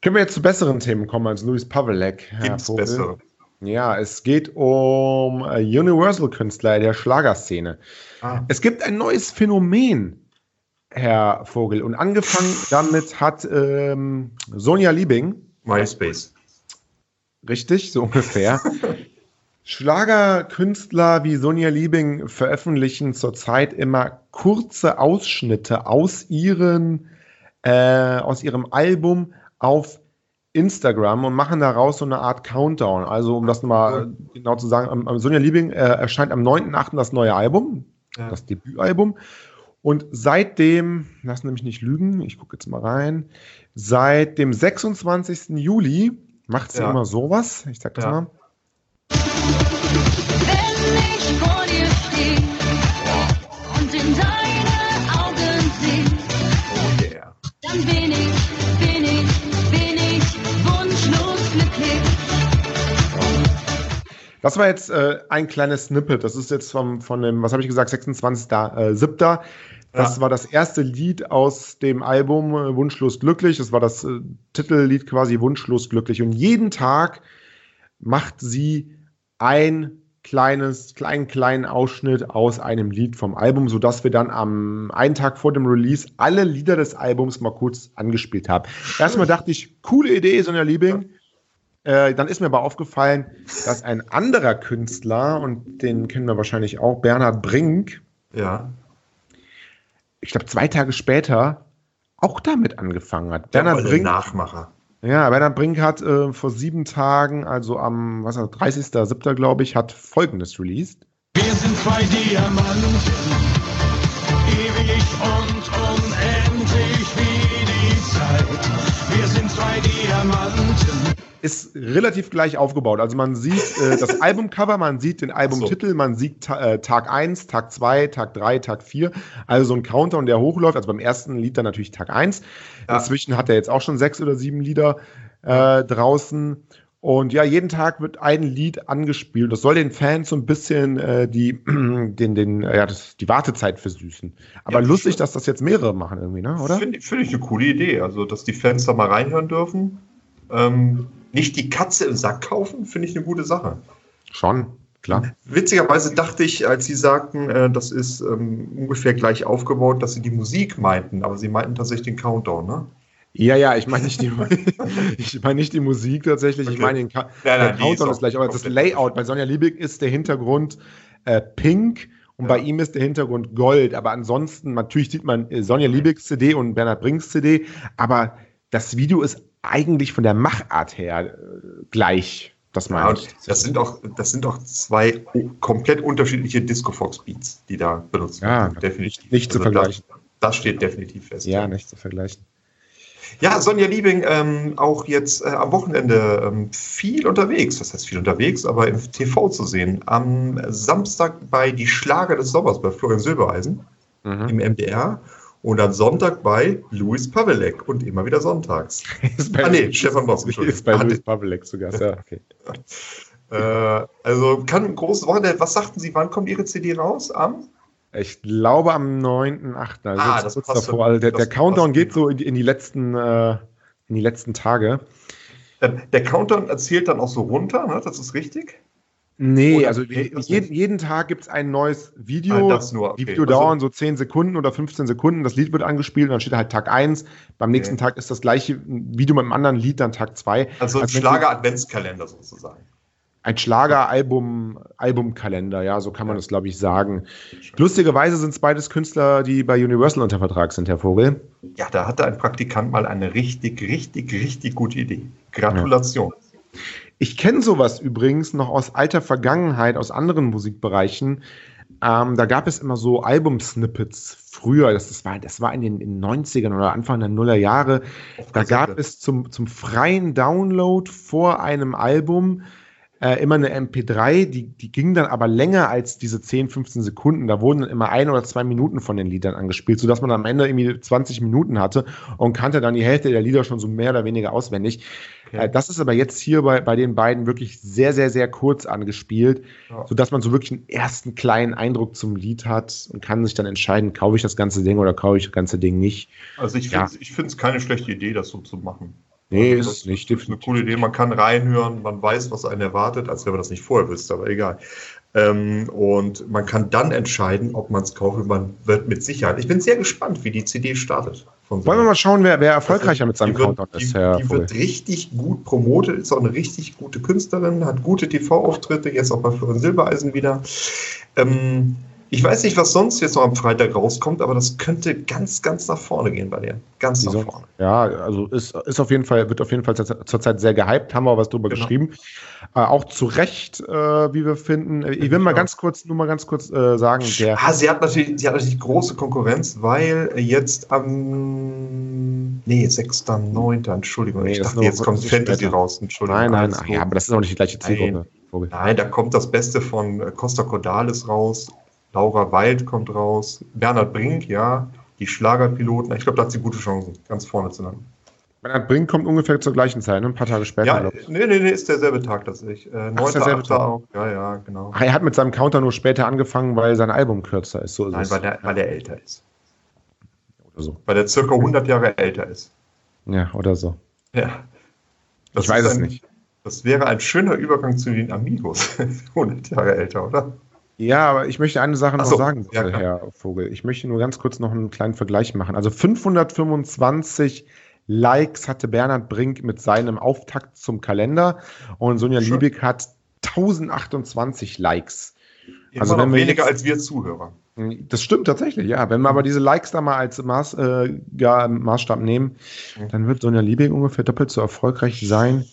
S2: Können wir jetzt zu besseren Themen kommen als Luis Pavelek?
S3: Gibt es bessere?
S2: Ja, es geht um äh, Universal-Künstler der Schlagerszene. Ah. Es gibt ein neues Phänomen, Herr Vogel. Und angefangen damit hat ähm, Sonja Liebing.
S3: MySpace.
S2: Richtig, so ungefähr. Schlagerkünstler wie Sonja Liebing veröffentlichen zurzeit immer kurze Ausschnitte aus, ihren, äh, aus ihrem Album auf Instagram und machen daraus so eine Art Countdown. Also, um das mal mhm. genau zu sagen, am, Sonja Liebing äh, erscheint am 9.8. das neue Album, ja. das Debütalbum. Und seitdem, lass nämlich nicht lügen, ich gucke jetzt mal rein, seit dem 26. Juli macht sie ja. immer sowas. Ich sag das ja. mal. Wenn ich vor dir stehe und in deine Augen sehe, oh yeah. dann bin ich Das war jetzt äh, ein kleines Snippet. Das ist jetzt vom, von dem, was habe ich gesagt, 26.07. Äh, das ja. war das erste Lied aus dem Album äh, Wunschlos glücklich. Das war das äh, Titellied quasi Wunschlos glücklich. Und jeden Tag macht sie ein kleines, kleinen, kleinen Ausschnitt aus einem Lied vom Album, sodass wir dann am einen Tag vor dem Release alle Lieder des Albums mal kurz angespielt haben. Erstmal dachte ich, coole Idee, Sonja Liebing. Äh, dann ist mir aber aufgefallen, dass ein anderer Künstler, und den kennen wir wahrscheinlich auch, Bernhard Brink,
S3: Ja.
S2: ich glaube zwei Tage später auch damit angefangen hat.
S3: Der
S2: Bernhard Brink,
S3: Nachmacher.
S2: ja, Bernhard Brink hat äh, vor sieben Tagen, also am was, 30.07. glaube ich, hat folgendes released.
S4: Wir sind zwei Diamanten, ewig und unendlich wie die Zeit. Wir sind zwei Diamanten.
S2: Ist relativ gleich aufgebaut. Also man sieht äh, das Albumcover, man sieht den Albumtitel, man sieht äh, Tag 1, Tag 2, Tag 3, Tag 4. Also so ein Countdown, der hochläuft. Also beim ersten Lied dann natürlich Tag 1.
S3: Ja.
S2: Inzwischen hat er jetzt auch schon sechs oder sieben Lieder äh, draußen. Und ja, jeden Tag wird ein Lied angespielt. Das soll den Fans so ein bisschen äh, die, den, den, äh, ja, das, die Wartezeit versüßen. Aber
S3: Ja,
S2: lustig, dass das jetzt mehrere machen irgendwie, ne? oder?
S3: Finde find ich eine coole Idee. Also, dass die Fans da mal reinhören dürfen. Ähm, nicht die Katze im Sack kaufen, finde ich eine gute Sache.
S2: Schon, klar.
S3: Witzigerweise dachte ich, als Sie sagten, äh, das ist ähm, ungefähr gleich aufgebaut, dass Sie die Musik meinten, aber Sie meinten tatsächlich den Countdown, ne?
S2: Ja, ja, ich meine nicht die, ich meine nicht die Musik tatsächlich, ich
S3: Okay.
S2: meine den Ka
S3: Nein,
S2: der
S3: nein, die
S2: Countdown
S3: ist
S2: gleich, aber das Layout bei Sonja Liebig ist der Hintergrund äh, pink und
S3: Ja.
S2: bei ihm ist der Hintergrund gold, aber ansonsten natürlich sieht man äh, Sonja Liebigs CD und Bernhard Brinks CD, aber das Video ist eigentlich von der Machart her äh, gleich. Das
S3: Ja,
S2: meine ich.
S3: das sind auch, das sind auch zwei komplett unterschiedliche Disco Fox Beats, die da benutzt
S2: Ja,
S3: werden. Definitiv. Also
S2: nicht zu vergleichen.
S3: Das, das steht definitiv fest.
S2: Ja, nicht zu vergleichen.
S3: Ja, Sonja Liebing ähm, auch jetzt äh, am Wochenende ähm, viel unterwegs, das heißt viel unterwegs, aber im TV zu sehen. Am Samstag bei Die Schlager des Sommers bei Florian Silbereisen
S2: Mhm.
S3: im MDR und am Sonntag bei Louis Pavelek und immer wieder sonntags.
S2: Ist bei,
S3: Ah, nee, Stefan Boss, Entschuldigung.
S2: ist bei
S3: Ah,
S2: Louis Pavlek sogar. Ja, okay.
S3: Äh, also kann ein großes Wochenende. Was sagten Sie, wann kommt Ihre CD raus? Am?
S2: Ich glaube am 9.8. Also
S3: Ah, das
S2: kurz
S3: passt
S2: davor.
S3: so-
S2: Also der, der Countdown geht so in die, in die letzten äh, in die letzten Tage.
S3: Ähm, Der Countdown erzählt dann auch so runter, ne? das ist richtig?
S2: Nee,
S3: Oder
S2: also jeden, jeden Tag gibt es ein neues Video.
S3: Ah, das nur, okay.
S2: Die Video
S3: Also-
S2: dauern so 10 Sekunden oder 15 Sekunden. Das Lied wird angespielt und dann steht halt Tag 1. Beim nächsten
S3: Okay.
S2: Tag ist das gleiche Video mit einem anderen Lied, dann Tag 2.
S3: Also ein
S2: Also
S3: Schlager-Adventskalender sozusagen.
S2: Ein Schlager-Album, Albumkalender, ja, so kann man das, glaube ich, sagen. Lustigerweise sind es beides Künstler, die bei Universal unter Vertrag sind, Herr Vogel.
S3: Ja, da hatte ein Praktikant mal eine richtig, richtig, richtig gute Idee. Gratulation.
S2: Ich kenne sowas übrigens noch aus alter Vergangenheit, aus anderen Musikbereichen. Ähm, da gab es immer so Album-Snippets früher. Das, das, war, das war in den, in den 90ern oder Anfang der Nuller Jahre. Da gab es zum, zum freien Download vor einem Album äh, immer eine MP3, die, die ging dann aber länger als diese 10, 15 Sekunden. Da wurden dann immer ein oder zwei Minuten von den Liedern angespielt, sodass man am Ende irgendwie 20 Minuten hatte und kannte dann die Hälfte der Lieder schon so mehr oder weniger auswendig.
S3: Okay.
S2: Äh, das ist aber jetzt hier bei, bei den beiden wirklich sehr, sehr, sehr kurz angespielt,
S3: Ja.
S2: sodass man so wirklich einen ersten kleinen Eindruck zum Lied hat und kann sich dann entscheiden, kaufe ich das ganze Ding oder kaufe ich das ganze Ding nicht.
S3: Also ich
S2: Ja.
S3: finde es keine schlechte Idee, das so zu machen.
S2: Nee,
S3: Also
S2: ist es nicht.
S3: ist eine coole Idee. Man kann reinhören, man weiß, was einen erwartet, als wenn man das nicht vorher wüsste, aber egal. Ähm, und man kann dann entscheiden, ob man es kauft. Man wird mit Sicherheit. Ich bin sehr gespannt, wie die CD startet. Von
S2: Wollen wir mal schauen, wer, wer erfolgreicher
S3: Also,
S2: mit seinem
S3: die wird-
S2: Countdown
S3: die,
S2: ist, Herr
S3: Die
S2: Vogel.
S3: wird richtig gut promotet, ist auch eine richtig gute Künstlerin, hat gute TV-Auftritte, jetzt auch bei Florian Silbereisen wieder. Ähm, ich weiß nicht, was sonst jetzt noch am Freitag rauskommt, aber das könnte ganz, ganz nach vorne gehen bei dir. Ganz nach vorne.
S2: Ja, also ist, ist auf jeden Fall, wird auf jeden Fall zur- zurzeit sehr gehypt, haben wir auch was drüber
S3: Genau.
S2: geschrieben. Äh, auch zu Recht, äh, wie wir finden. Ich will
S3: ich
S2: mal ganz kurz, nur mal ganz kurz äh, sagen, der
S3: Ah, sie hat natürlich, sie hat natürlich große Konkurrenz, weil jetzt am nee, 6.9. Entschuldigung,
S2: Nee,
S3: ich dachte, jetzt kommt Fantasy raus. Entschuldigung.
S2: Nein, nein,
S3: gut.
S2: ja, aber das ist auch nicht die gleiche Zielgruppe.
S3: Nein. Nein, da kommt das Beste von äh, Costa Cordalis raus, Laura Wild kommt raus, Bernhard Brink, ja, die Schlagerpiloten. Ich glaube, da hat sie gute Chancen, ganz vorne zu landen.
S2: Bernhard Brink kommt ungefähr zur gleichen Zeit, ne? ein paar Tage später.
S3: Ja,
S2: glaub ich.
S3: nee, nee, nee, ist derselbe Tag tatsächlich. Äh,
S2: Ach, ist derselbe
S3: 9.8.
S2: Tag.
S3: auch. Ja, ja, genau.
S2: Ach, er hat mit seinem Counter nur später angefangen, weil sein Album kürzer ist. So ist
S3: Nein,
S2: es.
S3: weil der, weil der älter ist.
S2: Oder so.
S3: Weil der circa 100 Jahre älter ist.
S2: Ja, oder so.
S3: Ja. Das
S2: ich weiß
S3: ist
S2: es
S3: ein-
S2: nicht.
S3: Das wäre ein schöner Übergang zu den Amigos. 100 Jahre älter, oder?
S2: Ja, aber ich möchte eine Sache noch
S3: so,
S2: sagen,
S3: ja.
S2: Herr Vogel. Ich möchte nur ganz kurz noch einen kleinen Vergleich machen. Also 525 Likes hatte Bernhard Brink mit seinem Auftakt zum Kalender und Sonja
S3: Schön.
S2: Liebig hat 1028 Likes.
S3: Immer
S2: Also wenn wir
S3: weniger
S2: jetzt-
S3: als wir Zuhörer.
S2: Das stimmt tatsächlich, ja. Wenn wir aber diese Likes da mal als Maß, äh, ja, Maßstab nehmen,
S3: Mhm.
S2: dann wird Sonja Liebig ungefähr doppelt so erfolgreich sein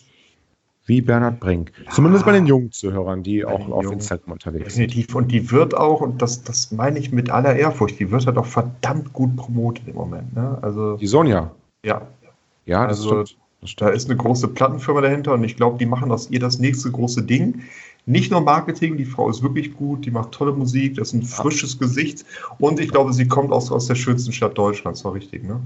S2: wie Bernhard Brink. Zumindest bei den jungen Zuhörern, die auch
S3: den
S2: auf
S3: Jungen.
S2: Instagram unterwegs sind.
S3: Definitiv. Und die wird auch, und das, das meine ich mit aller Ehrfurcht, die wird halt auch verdammt gut promotet im Moment. Ne? Also,
S2: Die Sonja,
S3: ja,
S2: ja, das
S3: Also,
S2: stimmt. Das
S3: da ist eine große Plattenfirma dahinter und ich glaube, die machen aus ihr das nächste große Ding. Nicht nur Marketing, die Frau ist wirklich gut, die macht tolle Musik, das ist ein frisches Gesicht und ich glaube, sie kommt aus, aus der schönsten Stadt Deutschlands, war richtig, ne?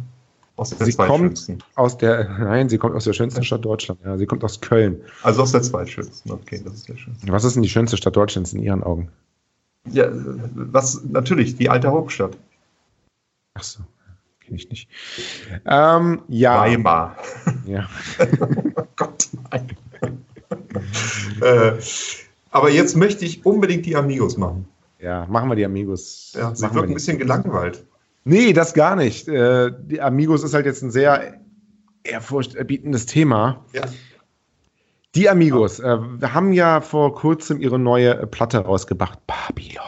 S3: Aus der
S2: Sie kommt aus der, nein, sie kommt aus der schönsten Stadt Deutschlands. Ja, sie kommt aus Köln.
S3: Also aus der zweitschönsten, okay, das ist sehr schön.
S2: Was ist denn die schönste Stadt Deutschlands in Ihren Augen?
S3: Ja, was natürlich, die alte Hauptstadt.
S2: Ach so, kenne ich nicht. Ähm, ja,
S3: Weimar.
S2: ja.
S3: Oh Gott, nein. äh, aber jetzt möchte ich unbedingt die Amigos machen.
S2: Ja, machen wir die Amigos.
S3: Ja, sie wirken ein bisschen gelangweilt.
S2: Nee, das gar nicht. Äh, die Amigos ist halt jetzt ein sehr ehrfurchterbietendes Thema.
S3: Ja.
S2: Die Amigos äh, haben ja vor kurzem ihre neue äh, Platte rausgebracht. Babylon.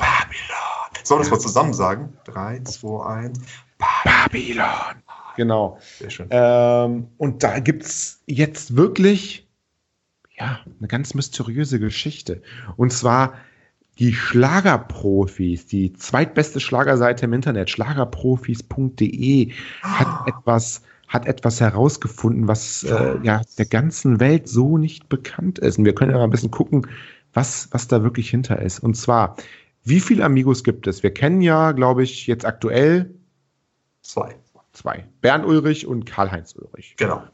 S3: Sollen wir das mal zusammen sagen? 3, 2, 1.
S2: Babylon. Genau.
S3: Sehr schön.
S2: Ähm, und da gibt's jetzt wirklich ja, eine ganz mysteriöse Geschichte. Und zwar die Schlagerprofis, die zweitbeste Schlagerseite im Internet, schlagerprofis.de, hat etwas hat etwas herausgefunden, was äh, ja der ganzen Welt so nicht bekannt ist. Und wir können ja mal ein bisschen gucken, was, was da wirklich hinter ist. Und zwar, wie viele Amigos gibt es? Wir kennen ja, glaube ich, jetzt aktuell
S3: Zwei.
S2: zwei. Bernd Ulrich und Karl-Heinz Ulrich.
S3: Genau.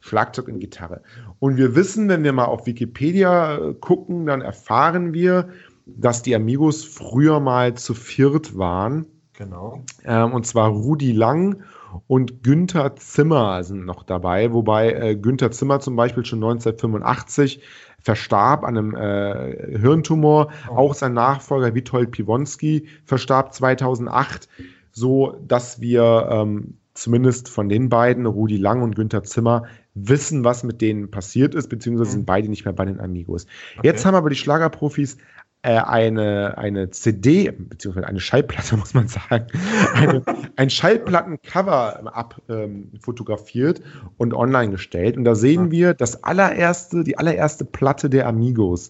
S2: Schlagzeug und Gitarre. Und wir wissen, wenn wir mal auf Wikipedia äh, gucken, dann erfahren wir, dass die Amigos früher mal zu viert waren.
S3: Genau.
S2: Ähm, und zwar Rudi Lang und Günther Zimmer sind noch dabei, wobei äh, Günther Zimmer zum Beispiel schon 1985 verstarb an einem äh, Hirntumor.
S3: Oh.
S2: Auch sein Nachfolger Witold Piwonski verstarb 2008, so dass wir ähm, zumindest von den beiden, Rudi Lang und Günther Zimmer, wissen, was mit denen passiert ist, beziehungsweise
S3: Mhm.
S2: sind beide nicht mehr bei den Amigos.
S3: Okay.
S2: Jetzt haben aber die Schlagerprofis eine, eine CD, beziehungsweise eine Schallplatte, muss man sagen, eine, ein Schallplattencover ab ähm, fotografiert und online gestellt. Und da sehen wir das allererste, die allererste Platte der Amigos.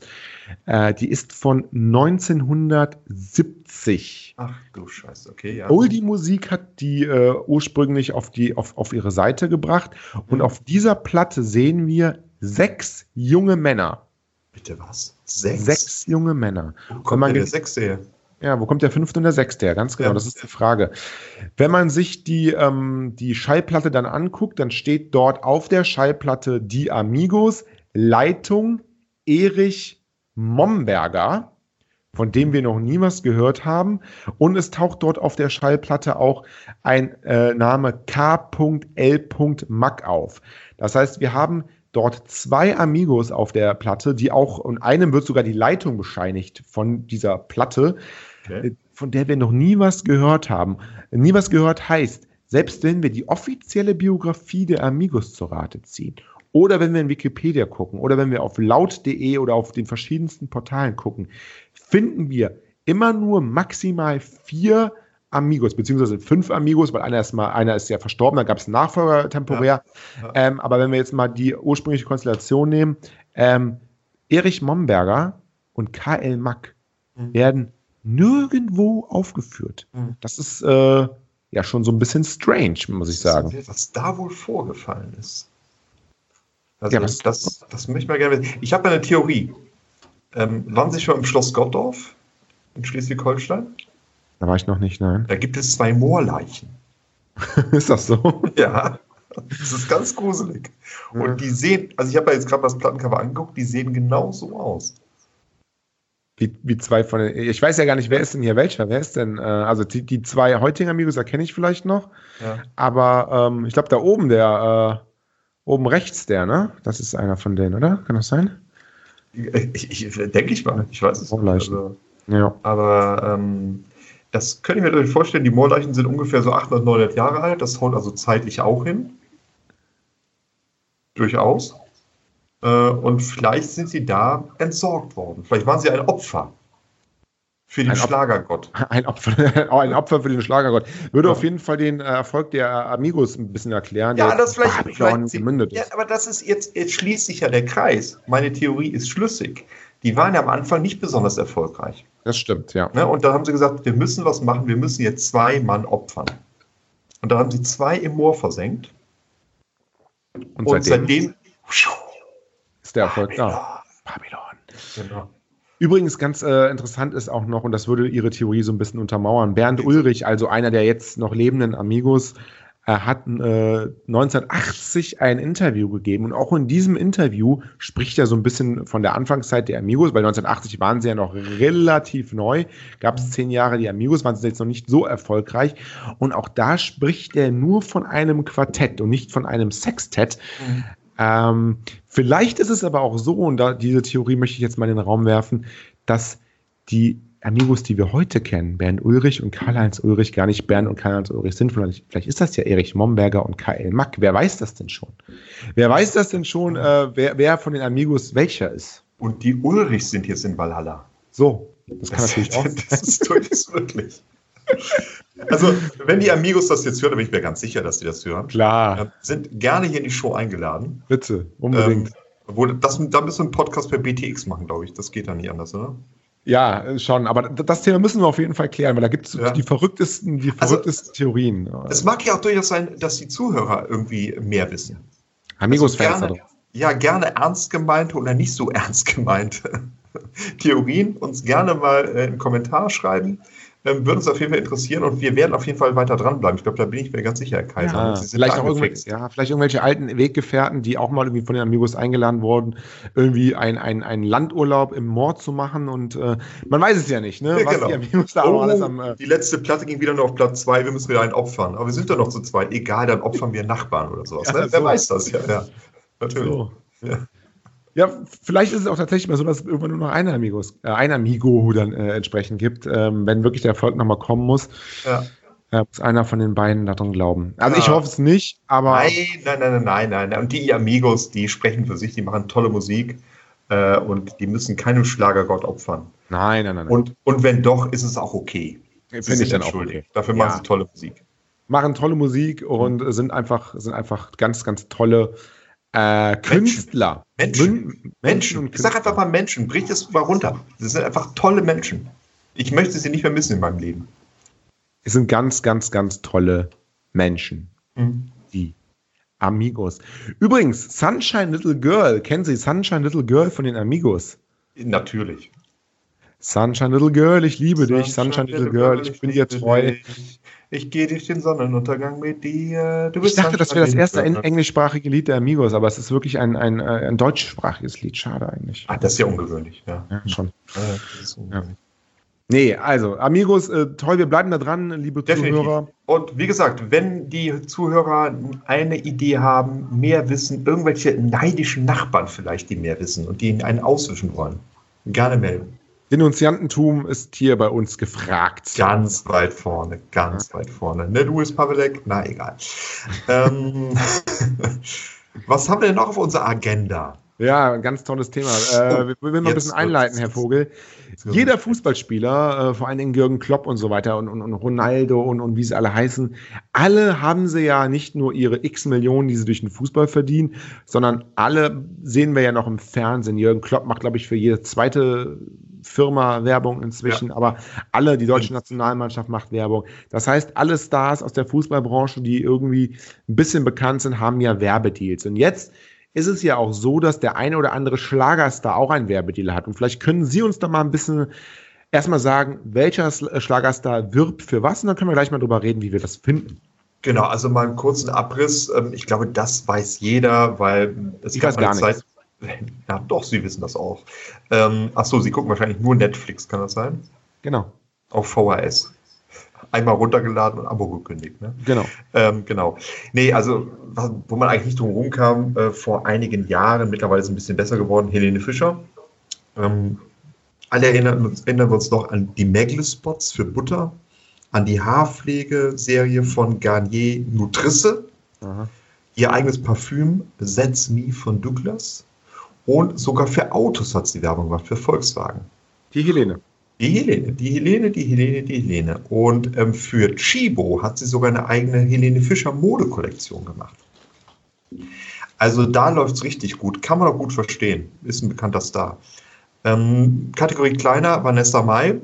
S2: Äh, die ist von 1970.
S3: Ach du Scheiße, okay, ja.
S2: Oldie Musik hat die äh, ursprünglich auf, die, auf, auf ihre Seite gebracht. Und auf dieser Platte sehen wir sechs junge Männer.
S3: Bitte was? Sechs?
S2: Sechs junge Männer.
S3: Wo kommt
S2: man
S3: der Sechste her?
S2: Ja, wo kommt der fünfte und der sechste her? Ganz genau,
S3: Ja.
S2: das ist die Frage. Wenn man sich die, ähm, die Schallplatte dann anguckt, dann steht dort auf der Schallplatte Die Amigos, Leitung Erich Momberger, von dem wir noch nie was gehört haben. Und es taucht dort auf der Schallplatte auch ein äh, Name K.L. Mack auf. Das heißt, wir haben dort zwei Amigos auf der Platte, die auch, und einem wird sogar die Leitung bescheinigt von dieser Platte,
S3: Okay.
S2: äh, von der wir noch nie was gehört haben. Nie was gehört heißt, selbst wenn wir die offizielle Biografie der Amigos zur Rate ziehen, oder wenn wir in Wikipedia gucken, oder wenn wir auf laut.de oder auf den verschiedensten Portalen gucken, finden wir immer nur maximal vier Amigos, beziehungsweise fünf Amigos, weil einer ist mal, einer ist ja verstorben, da gab es einen Nachfolger temporär.
S3: Ja.
S2: Ähm, aber wenn wir jetzt mal die ursprüngliche Konstellation nehmen, ähm, Erich Momberger und K.L. Mack
S3: Mhm.
S2: werden nirgendwo aufgeführt.
S3: Mhm.
S2: Das ist äh, ja schon so ein bisschen strange, muss ich sagen.
S3: Was da wohl vorgefallen ist. Also
S2: Ja, was-
S3: das, das möchte ich mal gerne wissen. Ich habe eine Theorie. Ähm, waren Sie schon im Schloss Gottdorf in Schleswig-Holstein?
S2: Da war ich noch nicht, nein.
S3: Da gibt es zwei Moorleichen.
S2: ist das so?
S3: Ja, das ist ganz gruselig. Und die sehen, also ich habe ja jetzt gerade das Plattencover angeguckt, die sehen genau so aus.
S2: Wie, wie zwei von den. Ich weiß ja gar nicht, wer ist denn hier welcher? Wer ist denn? Äh, also die, die zwei heutigen Amigos erkenne ich vielleicht noch.
S3: Ja.
S2: Aber ähm, ich glaube, da oben der, Oben rechts der, ne? Das ist einer von denen, oder? Kann das sein?
S3: Ich, ich, denke ich mal, ich weiß es nicht. Also,
S2: Ja.
S3: aber ähm, das könnte ich mir natürlich vorstellen, die Moorleichen sind ungefähr so 800, 900 Jahre alt, das haut also zeitlich auch hin. Durchaus. Äh, und vielleicht sind sie da entsorgt worden. Vielleicht waren sie ein Opfer für den
S2: Ein.
S3: Schlagergott.
S2: Ein Opfer, ein Opfer für den Schlagergott. Würde
S3: Ja.
S2: auf jeden Fall den äh, Erfolg der Amigos ein bisschen erklären.
S3: Ja, das vielleicht, vielleicht sie,
S2: gemündet
S3: ja,
S2: ist.
S3: aber das ist jetzt, jetzt schließt sich ja der Kreis. Meine Theorie ist schlüssig. Die waren ja am Anfang nicht besonders erfolgreich.
S2: Das stimmt, ja.
S3: Ne? Und da haben sie gesagt, wir müssen was machen, wir müssen jetzt zwei Mann opfern. Und da haben sie zwei im Moor versenkt.
S2: Und,
S3: Und
S2: seitdem,
S3: seitdem.
S2: ist der Erfolg da. Babylon.
S3: Genau.
S2: Übrigens ganz äh, interessant ist auch noch, und das würde Ihre Theorie so ein bisschen untermauern, Bernd Ulrich, also einer der jetzt noch lebenden Amigos, hat äh, 1980 ein Interview gegeben und auch in diesem Interview spricht er so ein bisschen von der Anfangszeit der Amigos, weil 1980 waren sie ja noch relativ neu, gab es zehn Jahre die Amigos, waren sie jetzt noch nicht so erfolgreich. Und auch da spricht er nur von einem Quartett und nicht von einem Sextett. Ähm, vielleicht ist es aber auch so, und da, diese Theorie möchte ich jetzt mal in den Raum werfen, dass die Amigos, die wir heute kennen, Bernd Ulrich und Karl-Heinz Ulrich, gar nicht Bernd und Karl-Heinz Ulrich sind. Vielleicht, vielleicht ist das ja Erich Momberger und K.L. Mack. Wer weiß das denn schon? Wer weiß das denn schon, äh, wer, wer von den Amigos welcher ist?
S3: Und die Ulrichs sind jetzt in Valhalla.
S2: So, das kann natürlich auch
S3: Das ist durchaus wirklich. Also, wenn die Amigos das jetzt hören, dann bin ich mir ganz sicher, dass die das hören.
S2: Klar,
S3: äh, Sind gerne hier in die Show eingeladen.
S2: bitte, unbedingt.
S3: Ähm, obwohl, das, da müssen wir einen Podcast per BTX machen, glaube ich. Das geht dann nicht anders, oder?
S2: Ja, äh, schon, aber das Thema müssen wir auf jeden Fall klären, weil da gibt es
S3: Ja.
S2: die verrücktesten, die
S3: Also,
S2: verrücktesten Theorien.
S3: Es mag ja auch durchaus sein, dass die Zuhörer irgendwie mehr wissen.
S2: Amigos-Fans
S3: Also gerne, ja, gerne ernst gemeinte oder nicht so ernst gemeinte Theorien uns gerne mal äh, im Kommentar schreiben. Ähm, würde uns auf jeden Fall interessieren und wir werden auf jeden Fall weiter dranbleiben. Ich glaube, da bin ich mir ganz sicher, Herr Kaiser.
S2: Ja, vielleicht, auch ja, vielleicht irgendwelche alten Weggefährten, die auch mal irgendwie von den Amigos eingeladen wurden, irgendwie ein, ein, Landurlaub im Moor zu machen und äh, man weiß es ja nicht, ne?
S3: Ja,
S2: was
S3: genau.
S2: die Amigos da auch alles am. Äh,
S3: die letzte Platte ging wieder nur auf Platz zwei. Wir müssen wieder einen opfern. Aber wir sind doch noch zu zweit. Egal, dann opfern wir Nachbarn oder sowas.
S2: Ja,
S3: ne? Wer
S2: so.
S3: weiß das? Ja, ja. Natürlich.
S2: so.
S3: Ja.
S2: Ja, vielleicht ist es auch tatsächlich mal so, dass es irgendwann nur noch ein Amigos, äh, ein Amigo dann äh, entsprechend gibt, ähm, wenn wirklich der Erfolg nochmal kommen muss.
S3: Ja.
S2: Äh, muss einer von den beiden daran glauben. Also ich
S3: Ja.
S2: hoffe es nicht, aber
S3: Nein, nein, nein, nein, nein, nein. Und die Amigos, die sprechen für sich, die machen tolle Musik äh, und die müssen keinem Schlagergott opfern.
S2: nein, nein, nein. nein.
S3: Und, und wenn doch, ist es auch okay.
S2: Finde ich dann auch okay.
S3: Dafür
S2: Ja.
S3: machen sie tolle Musik.
S2: machen tolle Musik und sind einfach, sind einfach ganz, ganz tolle äh, Künstler.
S3: Menschen.
S2: Mün-
S3: Menschen.
S2: und
S3: Ich sag einfach mal Menschen. Brich es mal runter. Das sind einfach tolle Menschen. Ich möchte sie nicht mehr missen in meinem Leben.
S2: Es sind ganz, ganz, ganz tolle Menschen.
S3: Mhm.
S2: Die Amigos. Übrigens, Sunshine Little Girl. Kennen Sie Sunshine Little Girl von den Amigos?
S3: Natürlich.
S2: Sunshine Little Girl, ich liebe dich. Sunshine Little Girl, ich bin dir treu.
S3: Ich gehe durch den Sonnenuntergang mit dir.
S2: Ich dachte, das wäre das
S3: Sunshine
S2: erste
S3: Little Girl.
S2: englischsprachige Lied der Amigos, aber es ist wirklich ein, ein, äh, ein deutschsprachiges Lied. Schade eigentlich.
S3: Ah, das ist ja ungewöhnlich. Ja.
S2: Ja, schon.
S3: Ja.
S2: Nee, also, Amigos, äh, toll, wir bleiben da dran, liebe
S3: Definitiv.
S2: Zuhörer.
S3: Und wie gesagt, wenn die Zuhörer eine Idee haben, mehr wissen, irgendwelche neidischen Nachbarn vielleicht, die mehr wissen und die ihnen einen auswischen wollen, gerne melden.
S2: Denunziantentum ist hier bei uns gefragt.
S3: Ganz weit vorne, ganz weit vorne. Ne, Louis Pavelek? Na, egal. ähm, was haben wir denn noch auf unserer Agenda?
S2: Ja, ein ganz tolles Thema. Äh, wir will mal ein bisschen einleiten, Herr Vogel. Jeder Fußballspieler, äh, vor allen Dingen Jürgen Klopp und so weiter und, und, und Ronaldo und, und wie sie alle heißen, alle haben sie ja nicht nur ihre x Millionen, die sie durch den Fußball verdienen, sondern alle sehen wir ja noch im Fernsehen. Jürgen Klopp macht, glaube ich, für jede zweite Firma Werbung inzwischen, aber alle, die deutsche Nationalmannschaft macht Werbung. Das heißt, alle Stars aus der Fußballbranche, die irgendwie ein bisschen bekannt sind, haben ja Werbedeals. Und jetzt ist es ja auch so, dass der eine oder andere Schlagerstar auch einen Werbedeal hat. Und vielleicht können Sie uns da mal ein bisschen erstmal sagen, welcher Sl- Schlagerstar wirbt für was und dann können wir gleich mal drüber reden, wie wir das finden.
S3: Genau, also mal einen kurzen Abriss. Ähm, Ich glaube, das weiß jeder, weil es
S2: Ich
S3: gab eine
S2: gar
S3: Zeit. Ja, doch, Sie wissen das auch. Ähm, ach so, Sie gucken wahrscheinlich nur Netflix, kann das sein?
S2: Genau.
S3: Auf VHS. einmal runtergeladen und Abo gekündigt. Ne?
S2: Genau.
S3: Ähm, genau. Nee, also, wo man eigentlich nicht drum rumkam, äh, vor einigen Jahren, mittlerweile ist es ein bisschen besser geworden, Helene Fischer. Ähm, alle erinnern uns, erinnern wir uns noch an die Megle-Spots für Butter, an die Haarpflegeserie von Garnier Nutrisse,
S2: Aha.
S3: ihr eigenes Parfüm That's Me von Douglas und sogar für Autos hat sie Werbung gemacht, für Volkswagen.
S2: Die Helene.
S3: Die Helene, die Helene, die Helene, die Helene. Und ähm, für Chibo hat sie sogar eine eigene Helene Fischer Modekollektion gemacht. Also da läuft es richtig gut. Kann man auch gut verstehen. Ist ein bekannter Star. Ähm, Kategorie kleiner, Vanessa Mai.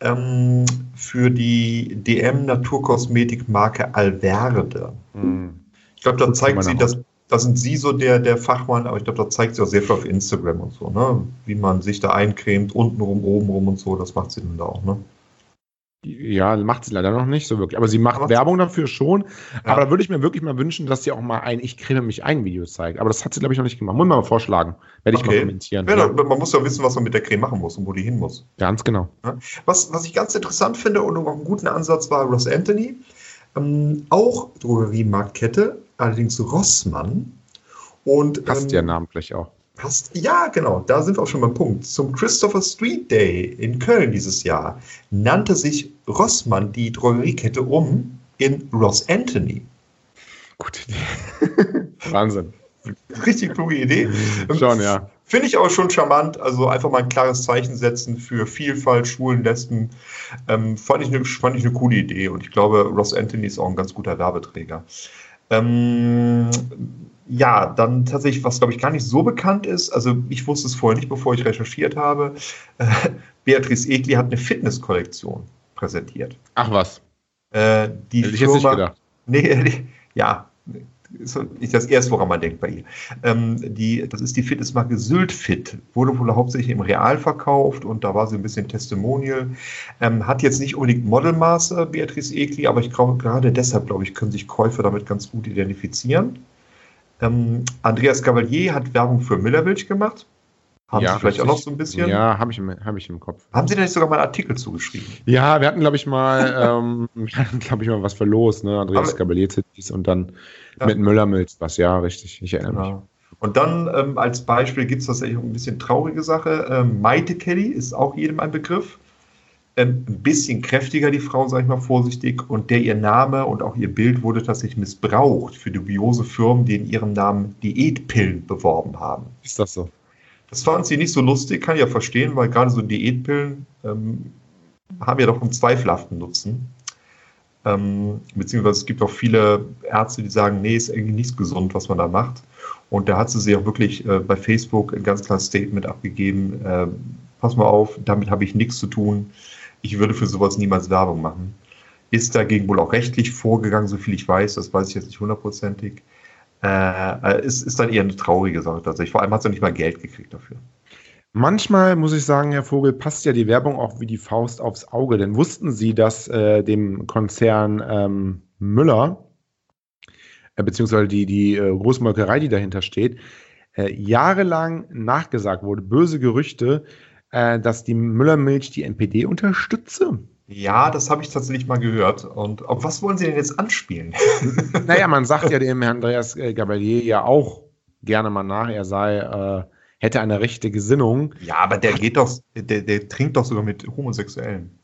S3: Ähm, für die DM Naturkosmetik Marke Alverde.
S2: Hm.
S3: Ich glaube, da
S2: Gut,
S3: zeigt sie, dass da sind Sie so der, der Fachmann, aber ich glaube, da zeigt sie auch sehr viel auf Instagram und so, ne? Wie man sich da eincremt, untenrum, obenrum und so, das macht sie dann da auch, ne?
S2: Ja, macht sie leider noch nicht so wirklich. Aber sie macht
S3: Aber-
S2: Werbung dafür schon.
S3: Ja.
S2: Aber da würde ich mir wirklich mal wünschen, dass sie auch mal ein Ich creme mich ein Video zeigt. Aber das hat sie, glaube ich, noch nicht gemacht. Muss man mal vorschlagen. Werde ich mal kommentieren.
S3: Ja, da- man muss ja wissen, was man mit der Creme machen muss und wo die hin muss.
S2: Ganz genau.
S3: Was, was ich ganz interessant finde und auch einen guten Ansatz war Ross Anthony. Ähm, auch Drogeriemarktkette, allerdings Rossmann. Und
S2: Passt
S3: ähm,
S2: ja namentlich auch.
S3: Passt. Ja, genau, da sind wir auch schon beim Punkt. Zum Christopher Street Day in Köln dieses Jahr nannte sich Rossmann die Drogeriekette um in Ross Anthony.
S2: Gute Idee. Wahnsinn.
S3: Richtig kluge Idee.
S2: Schon, ja.
S3: Finde ich aber schon charmant. Also einfach mal ein klares Zeichen setzen für Vielfalt, Schwulen, Lesben. Ähm, fand, ich eine, fand ich eine coole Idee und ich glaube, Ross Anthony ist auch ein ganz guter Werbeträger. Ähm, ja, dann tatsächlich, was glaube ich gar nicht so bekannt ist, also ich wusste es vorher nicht, bevor ich recherchiert habe. Äh, Beatrice Egli hat eine Fitnesskollektion präsentiert.
S2: Ach was.
S3: Äh, die
S2: Hätte ich jetzt nicht
S3: Firma-
S2: gedacht.
S3: Nee, ja, ist nicht das erste, woran man denkt bei ihr. Ähm, die, das ist die Fitnessmarke Syltfit, wurde wohl hauptsächlich im Real verkauft und da war sie ein bisschen Testimonial. Ähm, hat jetzt nicht unbedingt Modelmaße, Beatrice Egli, aber ich glaube, gerade deshalb, glaube ich, können sich Käufer damit ganz gut identifizieren. Ähm, Andreas Cavalier hat Werbung für Müllermilch gemacht. Haben
S2: Ja,
S3: Sie vielleicht auch noch so ein bisschen?
S2: Ja, habe ich, im- hab ich im Kopf.
S3: Haben Sie da nicht sogar mal einen Artikel zugeschrieben?
S2: Ja, wir hatten, glaube ich, mal, ähm, glaube ich, mal was verlost, ne? Andreas Gabalier-Zitis und dann
S3: Ja.
S2: mit Müllermilch was. Ja, richtig. Ich erinnere mich.
S3: Genau. Und dann ähm, als Beispiel gibt es tatsächlich auch ein bisschen traurige Sache. Ähm, Maite Kelly ist auch jedem ein Begriff. Ähm, ein bisschen kräftiger, die Frau, sage ich mal vorsichtig. Und der ihr Name und auch ihr Bild wurde tatsächlich missbraucht für dubiose Firmen, die in ihrem Namen Diätpillen beworben haben.
S2: Ist das so?
S3: Das fand sie nicht so lustig, kann ich ja verstehen, weil gerade so Diätpillen ähm, haben ja doch einen zweifelhaften Nutzen. Ähm, beziehungsweise es gibt auch viele Ärzte, die sagen, nee, ist irgendwie nicht gesund, was man da macht. Und da hat sie sich auch wirklich äh, bei Facebook ein ganz klares Statement abgegeben. Äh, pass mal auf, damit habe ich nichts zu tun. Ich würde für sowas niemals Werbung machen. Ist dagegen wohl auch rechtlich vorgegangen, so viel ich weiß. Das weiß ich jetzt nicht hundertprozentig. Äh, äh, ist, ist dann eher eine traurige Sache tatsächlich. Vor allem hat sie nicht mal Geld gekriegt dafür.
S2: Manchmal muss ich sagen, Herr Vogel, passt ja die Werbung auch wie die Faust aufs Auge. Denn wussten Sie, dass äh, dem Konzern ähm, Müller, äh, beziehungsweise die, die äh, Großmolkerei, die dahinter steht, äh, jahrelang nachgesagt wurde, böse Gerüchte, äh, dass die Müllermilch die NPD unterstütze?
S3: Ja, das habe ich tatsächlich mal gehört. Und auf was wollen Sie denn jetzt anspielen?
S2: Naja, man sagt ja dem Herrn Andreas äh, Gabalier ja auch gerne mal nach, er sei, äh, hätte eine rechte Gesinnung.
S3: Ja, aber der geht doch, der, der trinkt doch sogar mit Homosexuellen.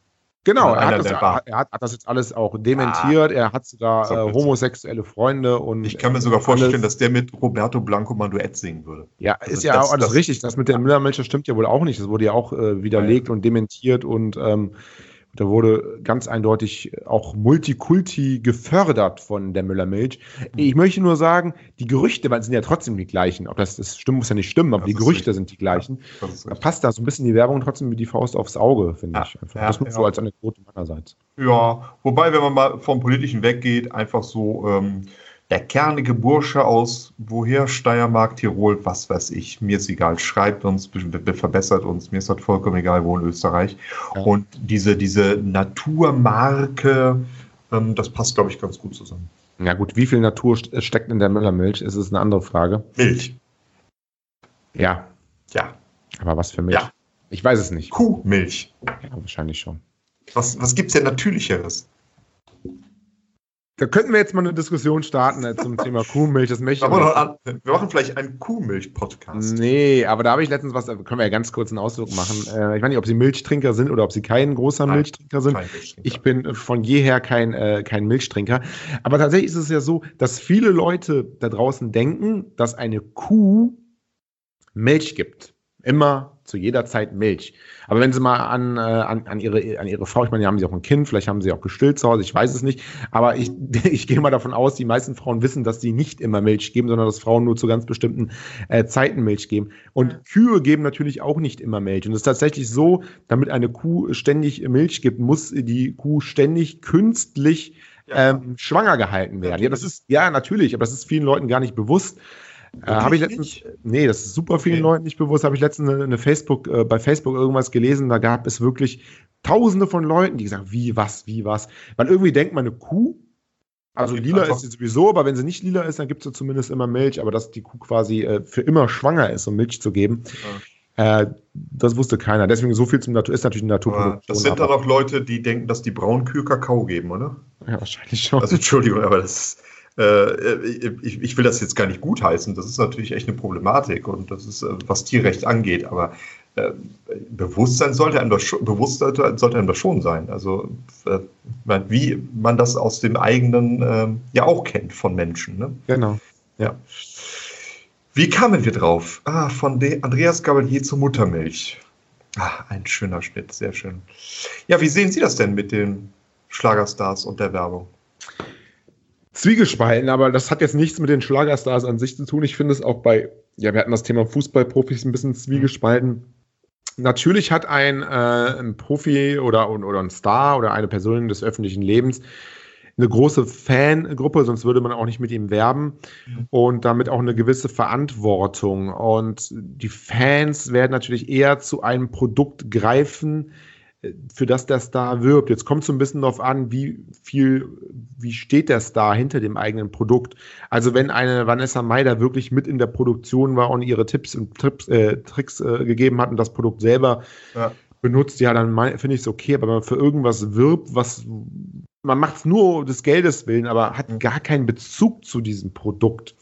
S2: Genau,
S3: Ja,
S2: er, hat das, ja- er hat, das jetzt alles auch dementiert. er hat sogar
S3: So
S2: äh, homosexuelle Freunde und
S3: Ich kann mir sogar vorstellen,
S2: alles-
S3: dass der mit Roberto Blanco mal Duett singen würde.
S2: ja,
S3: also
S2: ist ja
S3: das-
S2: auch alles
S3: das-
S2: richtig. Das mit der Müllermilch, stimmt ja wohl auch nicht. Das wurde ja auch äh, widerlegt und dementiert und ähm, da wurde ganz eindeutig auch Multikulti gefördert von der Müllermilch.
S3: Mhm.
S2: Ich möchte nur sagen, die Gerüchte sind ja trotzdem die gleichen. Ob das, das stimmt, muss ja nicht stimmen, aber
S3: Das
S2: die Gerüchte
S3: richtig.
S2: sind die gleichen.
S3: Ist
S2: Da passt da so ein bisschen die Werbung trotzdem wie die Faust aufs Auge, finde
S3: Ja,
S2: ich. Einfach.
S3: ja,
S2: das nur
S3: ja.
S2: so als Anekdote meinerseits.
S3: Ja, wobei, wenn man mal vom Politischen weggeht, einfach so ähm, der kernige Bursche aus woher Steiermark, Tirol, was weiß ich, mir ist egal, schreibt uns, be- be- verbessert uns, mir ist das vollkommen egal, wo in Österreich.
S2: Ja.
S3: Und diese, diese Naturmarke, ähm, das passt, glaube ich, ganz gut zusammen.
S2: Ja gut, wie viel Natur st- steckt in der Müllermilch, ist es eine andere Frage.
S3: Milch,
S2: Ja,
S3: ja.
S2: aber was für Milch?
S3: Ja.
S2: Ich weiß es nicht.
S3: Kuhmilch.
S2: Ja, wahrscheinlich schon.
S3: Was, was gibt es denn Natürlicheres?
S2: Da könnten wir jetzt mal eine Diskussion starten äh, zum Thema Kuhmilch. Das möchte
S3: an, wir machen vielleicht einen Kuhmilch-Podcast.
S2: Nee, aber da habe ich letztens was, da können wir ja ganz kurz einen Ausdruck machen. Äh, ich weiß nicht, ob Sie Milchtrinker sind oder ob Sie kein großer
S3: Nein,
S2: Milchtrinker sind.
S3: Milchtrinker.
S2: Ich bin von jeher kein, äh, kein Milchtrinker. Aber tatsächlich ist es ja so, dass viele Leute da draußen denken, dass eine Kuh Milch gibt. Immer zu jeder Zeit Milch. Aber wenn Sie mal an, äh, an, an, ihre, an Ihre Frau, ich meine, haben Sie auch ein Kind, vielleicht haben Sie auch gestillt zu Hause, ich weiß es nicht. Aber ich, ich gehe mal davon aus, die meisten Frauen wissen, dass sie nicht immer Milch geben, sondern dass Frauen nur zu ganz bestimmten äh, Zeiten Milch geben. Und Kühe geben natürlich auch nicht immer Milch. Und es ist tatsächlich so, damit eine Kuh ständig Milch gibt, muss die Kuh ständig künstlich
S3: Ja.
S2: ähm, schwanger gehalten werden. Ja, das ist, ja, natürlich, aber das ist vielen Leuten gar nicht bewusst. Äh, habe ich letztens, nee, das ist super vielen
S3: Okay.
S2: Leuten nicht bewusst. Habe ich letztens eine, eine Facebook, äh, bei Facebook irgendwas gelesen, da gab es wirklich tausende von Leuten, die gesagt, wie, was, wie, was. Weil irgendwie denkt man, eine Kuh, also
S3: Okay,
S2: lila
S3: einfach-
S2: ist sie sowieso, aber wenn sie nicht lila ist, dann gibt sie zumindest immer Milch, aber dass die Kuh quasi äh, für immer schwanger ist, um Milch zu geben, äh, das wusste keiner. Deswegen so viel zum Natur, ist natürlich Naturproduktion.
S3: das sind dann auch Leute, die denken, dass die Braunkühe Kakao geben, oder?
S2: ja, wahrscheinlich schon.
S3: Also Entschuldigung, aber das äh, ich, ich will das jetzt gar nicht gutheißen. Das ist natürlich echt eine Problematik und das ist, äh, was Tierrecht angeht, aber äh, Bewusstsein sollte einem das schon, Bewusstsein sollte einem das schon sein. Also äh, wie man das aus dem eigenen ähm, ja auch kennt von Menschen. Ne?
S2: genau.
S3: Ja. Wie kamen wir drauf? Ah, von De Andreas Gabalier zur Muttermilch. Ah, ein schöner Schnitt, sehr schön. Ja, wie sehen Sie das denn mit den Schlagerstars und der Werbung?
S2: Zwiegespalten, aber das hat jetzt nichts mit den Schlagerstars an sich zu tun. Ich finde es auch bei, ja, wir hatten das Thema Fußballprofis ein bisschen zwiegespalten. Natürlich hat ein, äh, ein Profi oder, oder ein Star oder eine Person des öffentlichen Lebens eine große Fangruppe, sonst würde man auch nicht mit ihm werben und damit auch eine gewisse Verantwortung. Und die Fans werden natürlich eher zu einem Produkt greifen, äh, für das der Star wirbt. Jetzt kommt es so ein bisschen darauf an, wie viel, wie steht der Star hinter dem eigenen Produkt. Also wenn eine Vanessa Maider wirklich mit in der Produktion war und ihre Tipps und Trips, äh, Tricks äh, gegeben hat und das Produkt selber
S3: Ja.
S2: benutzt, ja, dann finde ich es okay. Aber wenn man für irgendwas wirbt, was man macht es nur des Geldes willen, aber hat gar keinen Bezug zu diesem Produkt,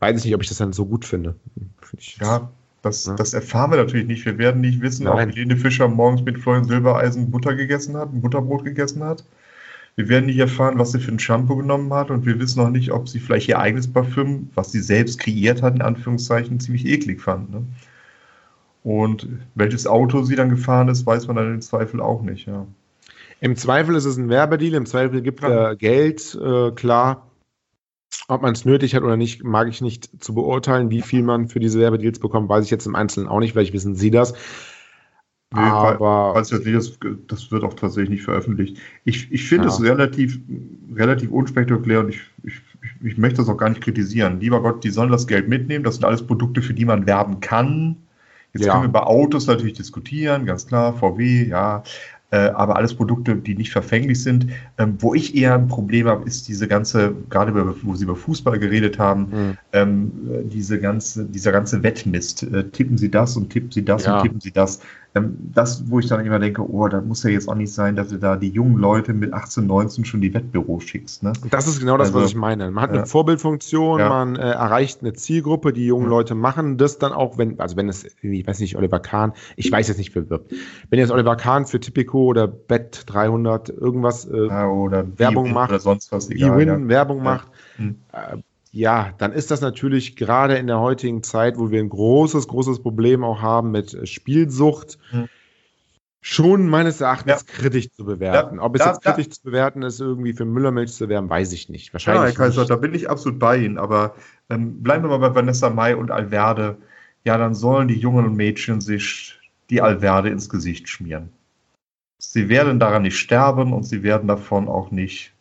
S2: weiß ich nicht, ob ich das dann so gut finde. Find ich
S3: Ja, das,
S2: Ja.
S3: das erfahren wir natürlich nicht. Wir werden nicht wissen,
S2: Nein.
S3: ob Helene Fischer morgens mit Florian Silbereisen Butter gegessen hat, ein Butterbrot gegessen hat. Wir werden nicht erfahren, was sie für ein Shampoo genommen hat und wir wissen noch nicht, ob sie vielleicht ihr eigenes Parfüm, was sie selbst kreiert hat, in Anführungszeichen, ziemlich eklig fand. Ne? Und welches Auto sie dann gefahren ist, weiß man dann im Zweifel auch nicht. Ja.
S2: Im Zweifel ist es ein Werbedeal, im Zweifel gibt er
S3: Ja.
S2: Geld, äh, klar. Ob man es nötig hat oder nicht, mag ich nicht zu beurteilen. Wie viel man für diese Werbedeals bekommt, weiß ich jetzt im Einzelnen auch nicht. Vielleicht wissen Sie das.
S3: Nee, weil-
S2: Aber
S3: Weiß jetzt nicht, das, wird auch tatsächlich nicht veröffentlicht. Ich, ich finde
S2: Ja.
S3: es relativ, relativ unspektakulär und ich, ich, ich, möchte das auch gar nicht kritisieren. Lieber Gott, die sollen das Geld mitnehmen. Das sind alles Produkte, für die man werben kann. Jetzt
S2: Ja.
S3: können wir über Autos natürlich diskutieren, ganz klar, VW, ja. Äh, aber alles Produkte, die nicht verfänglich sind. Ähm, wo ich eher ein Problem habe, ist diese ganze, gerade wo Sie über Fußball geredet haben,
S2: Hm.
S3: ähm, äh, diese ganze, dieser ganze Wettmist. Äh, tippen Sie das und tippen Sie das
S2: Ja.
S3: und tippen Sie das. Ähm, das, wo ich dann immer denke, oh, da muss ja jetzt auch nicht sein, dass du da die jungen Leute mit 18, 19 schon die Wettbüros schickst. Ne?
S2: das ist genau das,
S3: Also,
S2: was ich meine. Man hat eine
S3: ja.
S2: Vorbildfunktion,
S3: Ja.
S2: man äh, erreicht eine Zielgruppe, die jungen
S3: Ja.
S2: Leute machen das dann auch, wenn, also wenn es, ich weiß nicht, Oliver Kahn, ich weiß jetzt nicht, wer wirbt. Wenn jetzt Oliver Kahn für Tipico oder Bet 300 irgendwas äh,
S3: Ja, oder
S2: Werbung macht,
S3: oder sonst was, egal.
S2: E-Win
S3: Ja.
S2: Werbung macht,
S3: Hm.
S2: Ja, dann ist das natürlich gerade in der heutigen Zeit, wo wir ein großes, großes Problem auch haben mit äh, Spielsucht,
S3: Hm.
S2: schon meines Erachtens
S3: Ja.
S2: kritisch zu bewerten.
S3: Ja,
S2: Ob es
S3: da-
S2: jetzt
S3: da-
S2: kritisch zu bewerten ist, irgendwie für Müllermilch zu werben, weiß ich nicht.
S3: Ja,
S2: Wahrscheinlich.
S3: Herr Kaiser,
S2: nicht.
S3: da bin ich absolut bei Ihnen. Aber ähm, bleiben wir mal bei Vanessa Mai und Alverde. Ja, dann sollen die jungen Mädchen sich die Alverde ins Gesicht schmieren. Sie werden daran nicht sterben und sie werden davon auch nicht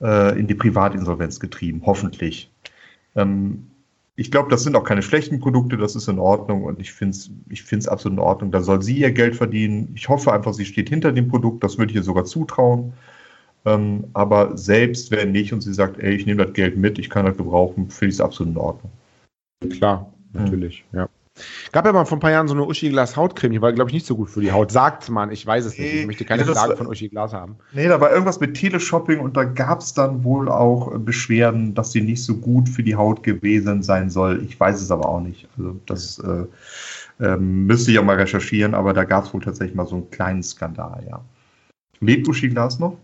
S3: äh, in die Privatinsolvenz getrieben, hoffentlich. Ähm, ich glaube, das sind auch keine schlechten Produkte, das ist in Ordnung und ich finde es ich find's absolut in Ordnung. Da soll sie ihr Geld verdienen. Ich hoffe einfach, sie steht hinter dem Produkt, das würde ich ihr sogar zutrauen. Ähm, aber selbst wenn nicht und sie sagt, ey, ich nehme das Geld mit, ich kann das gebrauchen, finde ich es absolut in Ordnung.
S2: Klar, natürlich, ja. Gab ja mal vor ein paar Jahren so eine Uschi Glas Hautcreme, die war, glaube ich, nicht so gut für die Haut. Sagt man, ich weiß es nicht.
S3: Nee,
S2: Ich möchte keine
S3: ja, das
S2: Frage
S3: war-
S2: von Uschi Glas haben.
S3: Nee, da war irgendwas mit Teleshopping und da gab es dann wohl auch äh, Beschwerden, dass sie nicht so gut für die Haut gewesen sein soll. Ich weiß es aber auch nicht. Also das äh, ähm, müsste ich auch mal recherchieren, aber da gab es wohl tatsächlich mal so einen kleinen Skandal, ja. Lebt Uschi Glas noch?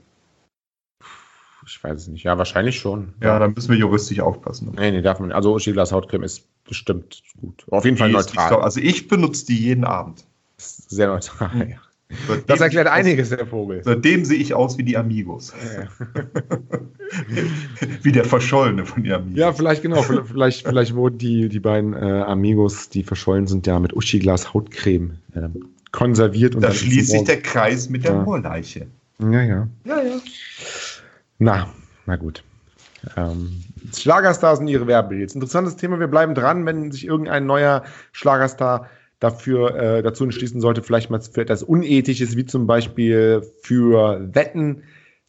S2: Ich weiß es nicht. Ja, wahrscheinlich schon.
S3: Ja, dann müssen wir juristisch aufpassen.
S2: Nee, nee, darf man nicht. Also Uschi Glas Hautcreme ist bestimmt gut. Auf jeden Fall
S3: Die
S2: neutral.
S3: so- Also ich benutze die jeden Abend.
S2: Sehr neutral. Ja.
S3: Seitdem
S2: Das erklärt einiges, der Vogel.
S3: Seitdem sehe ich aus wie die Amigos. wie der Verschollene von den Amigos.
S2: Ja, vielleicht genau. Vielleicht, vielleicht, wurden die, die beiden äh, Amigos, die verschollen sind, ja mit Uschi Glas Hautcreme ähm, konserviert. Und
S3: da
S2: dann
S3: schließt sich der Kreis mit der
S2: Ja.
S3: Moorleiche.
S2: Ja, ja.
S3: Ja, ja.
S2: Na, na gut. Ähm, Schlagerstars und ihre Werbedeals. Interessantes Thema. Wir bleiben dran, wenn sich irgendein neuer Schlagerstar dafür äh, dazu entschließen sollte, vielleicht mal für etwas Unethisches, wie zum Beispiel für Wetten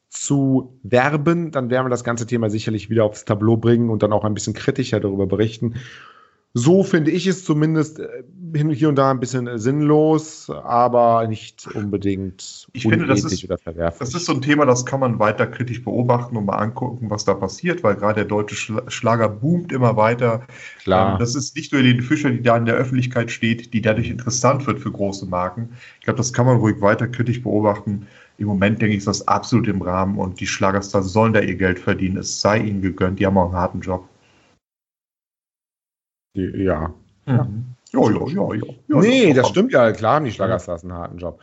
S2: zu werben, dann werden wir das ganze Thema sicherlich wieder aufs Tableau bringen und dann auch ein bisschen kritischer darüber berichten. So finde ich es zumindest äh, hin- hier und da ein bisschen äh, sinnlos, aber nicht unbedingt
S3: Ich finde, das ist-
S2: oder verwerflich.
S3: Das ist so ein Thema, das kann man weiter kritisch beobachten und mal angucken, was da passiert, weil gerade der deutsche Schla- Schlager boomt immer weiter.
S2: Klar.
S3: Ähm, Das ist nicht nur Helene Fischer, die da in der Öffentlichkeit steht, die dadurch interessant wird für große Marken. Ich glaube, das kann man ruhig weiter kritisch beobachten. Im Moment denke ich, ist das absolut im Rahmen und die Schlagerstars sollen da ihr Geld verdienen. Es sei ihnen gegönnt, die haben auch einen harten Job.
S2: Ja.
S3: Ja, ja, ja, ja. ja
S2: nee, das
S3: doch-
S2: stimmt ja. Klar haben die Schlagerstars einen harten Job.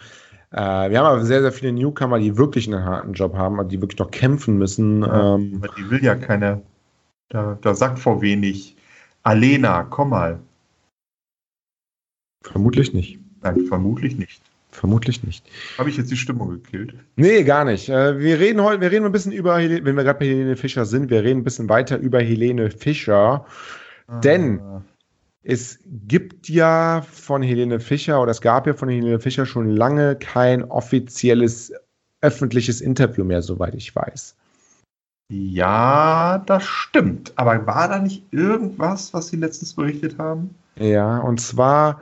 S2: Äh, wir haben aber sehr, sehr viele Newcomer, die wirklich einen harten Job haben, und die wirklich noch kämpfen müssen.
S3: Ja,
S2: Ähm,
S3: aber die will ja keine. Da, da sagt vor wenig. Alena, komm mal.
S2: vermutlich nicht.
S3: Nein, vermutlich nicht.
S2: Vermutlich nicht.
S3: Habe ich jetzt die Stimmung gekillt?
S2: Nee, gar nicht. Äh, wir reden heute, wir reden ein bisschen über, wenn wir gerade bei Helene Fischer sind, wir reden ein bisschen weiter über Helene Fischer. Denn
S3: Ah.
S2: es gibt ja von Helene Fischer oder es gab ja von Helene Fischer schon lange kein offizielles öffentliches Interview mehr, soweit ich weiß.
S3: Ja, das stimmt. Aber war da nicht irgendwas, was Sie letztens berichtet haben?
S2: Ja, und zwar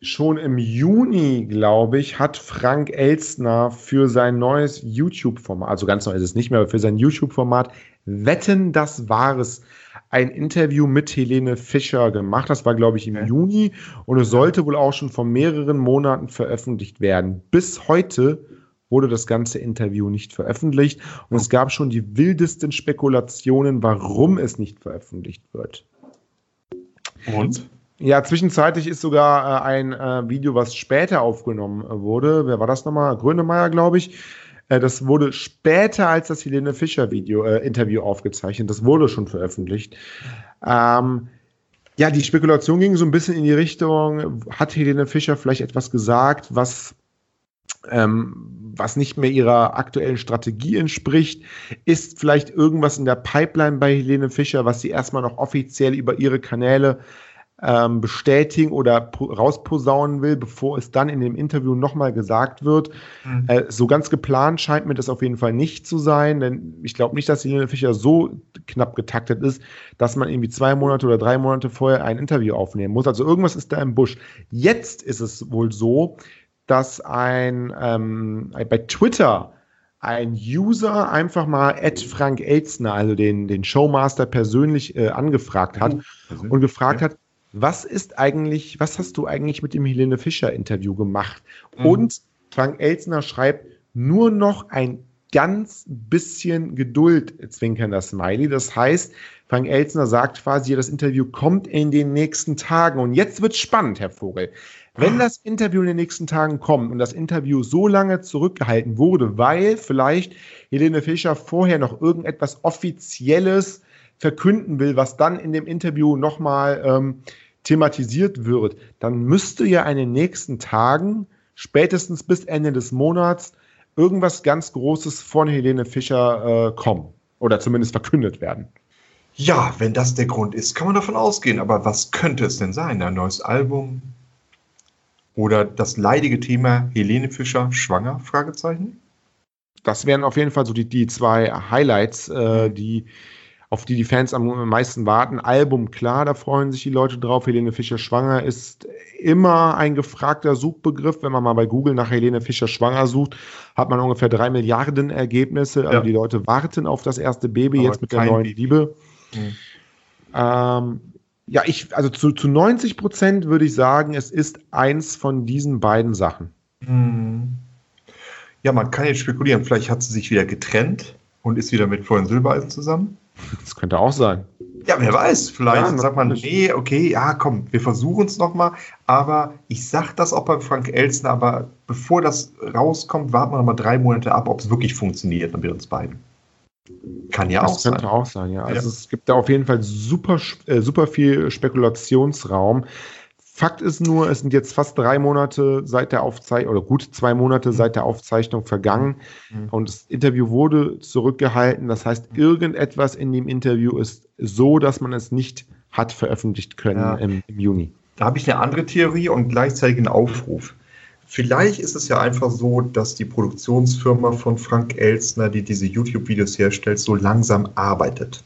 S2: schon im Juni, glaube ich, hat Frank Elstner für sein neues YouTube-Format, also ganz neu ist es nicht mehr, aber für sein YouTube-Format Wetten, das Wahres, ein Interview mit Helene Fischer gemacht. Das war, glaube ich, im
S3: Okay.
S2: Juni und es sollte wohl auch schon vor mehreren Monaten veröffentlicht werden. Bis heute wurde das ganze Interview nicht veröffentlicht und es gab schon die wildesten Spekulationen, warum es nicht veröffentlicht wird.
S3: Und?
S2: Ja, zwischenzeitlich ist sogar äh, ein äh, Video, was später aufgenommen wurde. Wer war das nochmal? Grönemeyer, glaube ich. Äh, das wurde später als das Helene Fischer Video, äh, Interview aufgezeichnet. Das wurde schon veröffentlicht. Ähm, ja, die Spekulation ging so ein bisschen in die Richtung, hat Helene Fischer vielleicht etwas gesagt, was, ähm, was nicht mehr ihrer aktuellen Strategie entspricht? Ist vielleicht irgendwas in der Pipeline bei Helene Fischer, was sie erstmal noch offiziell über ihre Kanäle ähm, bestätigen oder po- rausposaunen will, bevor es dann in dem Interview nochmal gesagt wird.
S3: Mhm.
S2: Äh, so ganz geplant scheint mir das auf jeden Fall nicht zu sein, denn ich glaube nicht, dass Helene Fischer so knapp getaktet ist, dass man irgendwie zwei Monate oder drei Monate vorher ein Interview aufnehmen muss. Also irgendwas ist da im Busch. Jetzt ist es wohl so, dass ein, ähm, bei Twitter ein User einfach mal Ed Frank Elzner, also den, den Showmaster persönlich äh, angefragt hat
S3: Also,
S2: und gefragt hat, was ist eigentlich, was hast du eigentlich mit dem Helene Fischer Interview gemacht?
S3: Mhm.
S2: Und Frank Elzner schreibt nur noch ein ganz bisschen Geduld, zwinkernder Smiley. Das heißt, Frank Elzner sagt quasi, das Interview kommt in den nächsten Tagen. Und jetzt wird spannend, Herr Vogel. Wenn das Interview in den nächsten Tagen kommt und das Interview so lange zurückgehalten wurde, weil vielleicht Helene Fischer vorher noch irgendetwas Offizielles verkünden will, was dann in dem Interview nochmal ähm, thematisiert wird, dann müsste ja in den nächsten Tagen, spätestens bis Ende des Monats, irgendwas ganz Großes von Helene Fischer äh, kommen. Oder zumindest verkündet werden.
S3: Ja, wenn das der Grund ist, kann man davon ausgehen. Aber was könnte es denn sein? Ein neues Album? Oder das leidige Thema Helene Fischer schwanger? Fragezeichen.
S2: Das wären auf jeden Fall so die, die zwei Highlights, äh, die auf die die Fans am meisten warten. Album, klar, da freuen sich die Leute drauf. Helene Fischer schwanger ist immer ein gefragter Suchbegriff. Wenn man mal bei Google nach Helene Fischer schwanger sucht, hat man ungefähr drei Milliarden Ergebnisse. Also
S3: Ja.
S2: die Leute warten auf das erste Baby
S3: Aber
S2: jetzt mit der neuen
S3: Baby.
S2: Liebe.
S3: Mhm.
S2: Ähm, ja, ich, also zu, zu 90 Prozent würde ich sagen, es ist eins von diesen beiden Sachen.
S3: Hm. Ja, man kann jetzt spekulieren. Vielleicht hat sie sich wieder getrennt und ist wieder mit Florian Silbereisen zusammen.
S2: Das könnte auch sein.
S3: Ja, wer weiß. Vielleicht
S2: Ja,
S3: sagt man, nee, okay, ja, komm, wir versuchen es nochmal. Aber ich sag das auch bei Frank Elstner, aber bevor das rauskommt, warten wir noch mal drei Monate ab, ob es wirklich funktioniert mit uns beiden. Kann ja auch
S2: Das könnte
S3: sein.
S2: auch sein, ja. Also
S3: Ja.
S2: es gibt da auf jeden Fall super, äh, super viel Spekulationsraum. Fakt ist nur, es sind jetzt fast drei Monate seit der Aufzeichnung, oder gut zwei Monate seit der Aufzeichnung vergangen
S3: Mhm.
S2: und das Interview wurde zurückgehalten. Das heißt, irgendetwas in dem Interview ist so, dass man es nicht hat veröffentlicht können
S3: Ja.
S2: im, im Juni.
S3: Da habe ich eine andere Theorie und gleichzeitig einen Aufruf. Vielleicht ist es ja einfach so, dass die Produktionsfirma von Frank Elstner, die diese YouTube-Videos herstellt, so langsam arbeitet.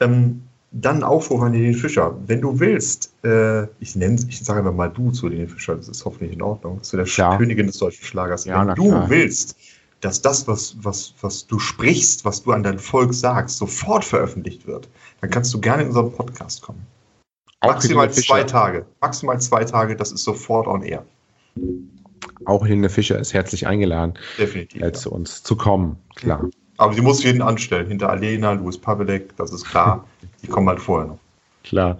S3: Ähm, dann Aufruf an den Fischer. Wenn du willst, äh, ich nenne, ich sage einfach mal du zu den Fischer, das ist hoffentlich in Ordnung, zu der
S2: Ja.
S3: Königin des deutschen Schlagers.
S2: Ja,
S3: Wenn du
S2: klar.
S3: willst, dass das, was, was, was du sprichst, was du an dein Volk sagst, sofort veröffentlicht wird, dann kannst du gerne in unseren Podcast kommen.
S2: Auch
S3: Maximal zwei Tage. Maximal zwei Tage, das ist sofort on air.
S2: Auch Helene Fischer ist herzlich eingeladen,
S3: Definitiv.
S2: äh,
S3: Ja.
S2: zu uns zu kommen. Klar.
S3: Aber sie muss jeden anstellen. Hinter Alena, Louis Pavelek, das ist klar. Die kommen halt vorher noch.
S2: Klar.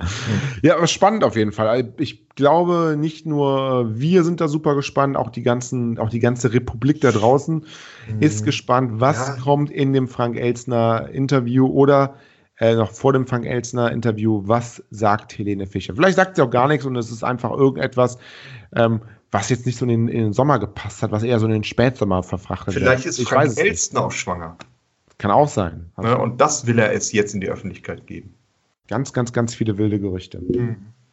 S2: Ja, aber spannend auf jeden Fall. Ich glaube, nicht nur wir sind da super gespannt, auch die ganzen, auch die ganze Republik da draußen ist gespannt, was
S3: Ja.
S2: kommt in dem Frank Elstner Interview oder äh, noch vor dem Frank Elstner Interview, was sagt Helene Fischer? Vielleicht sagt sie auch gar nichts und es ist einfach irgendetwas, ähm, was jetzt nicht so in den, in den Sommer gepasst hat, was eher so in den Spätsommer verfrachtet
S3: Vielleicht
S2: wird.
S3: ist
S2: ich
S3: Frank. Elstner auch schwanger.
S2: Kann auch sein.
S3: Ne? Und das will er es jetzt in die Öffentlichkeit geben.
S2: Ganz, ganz, ganz viele wilde Gerüchte.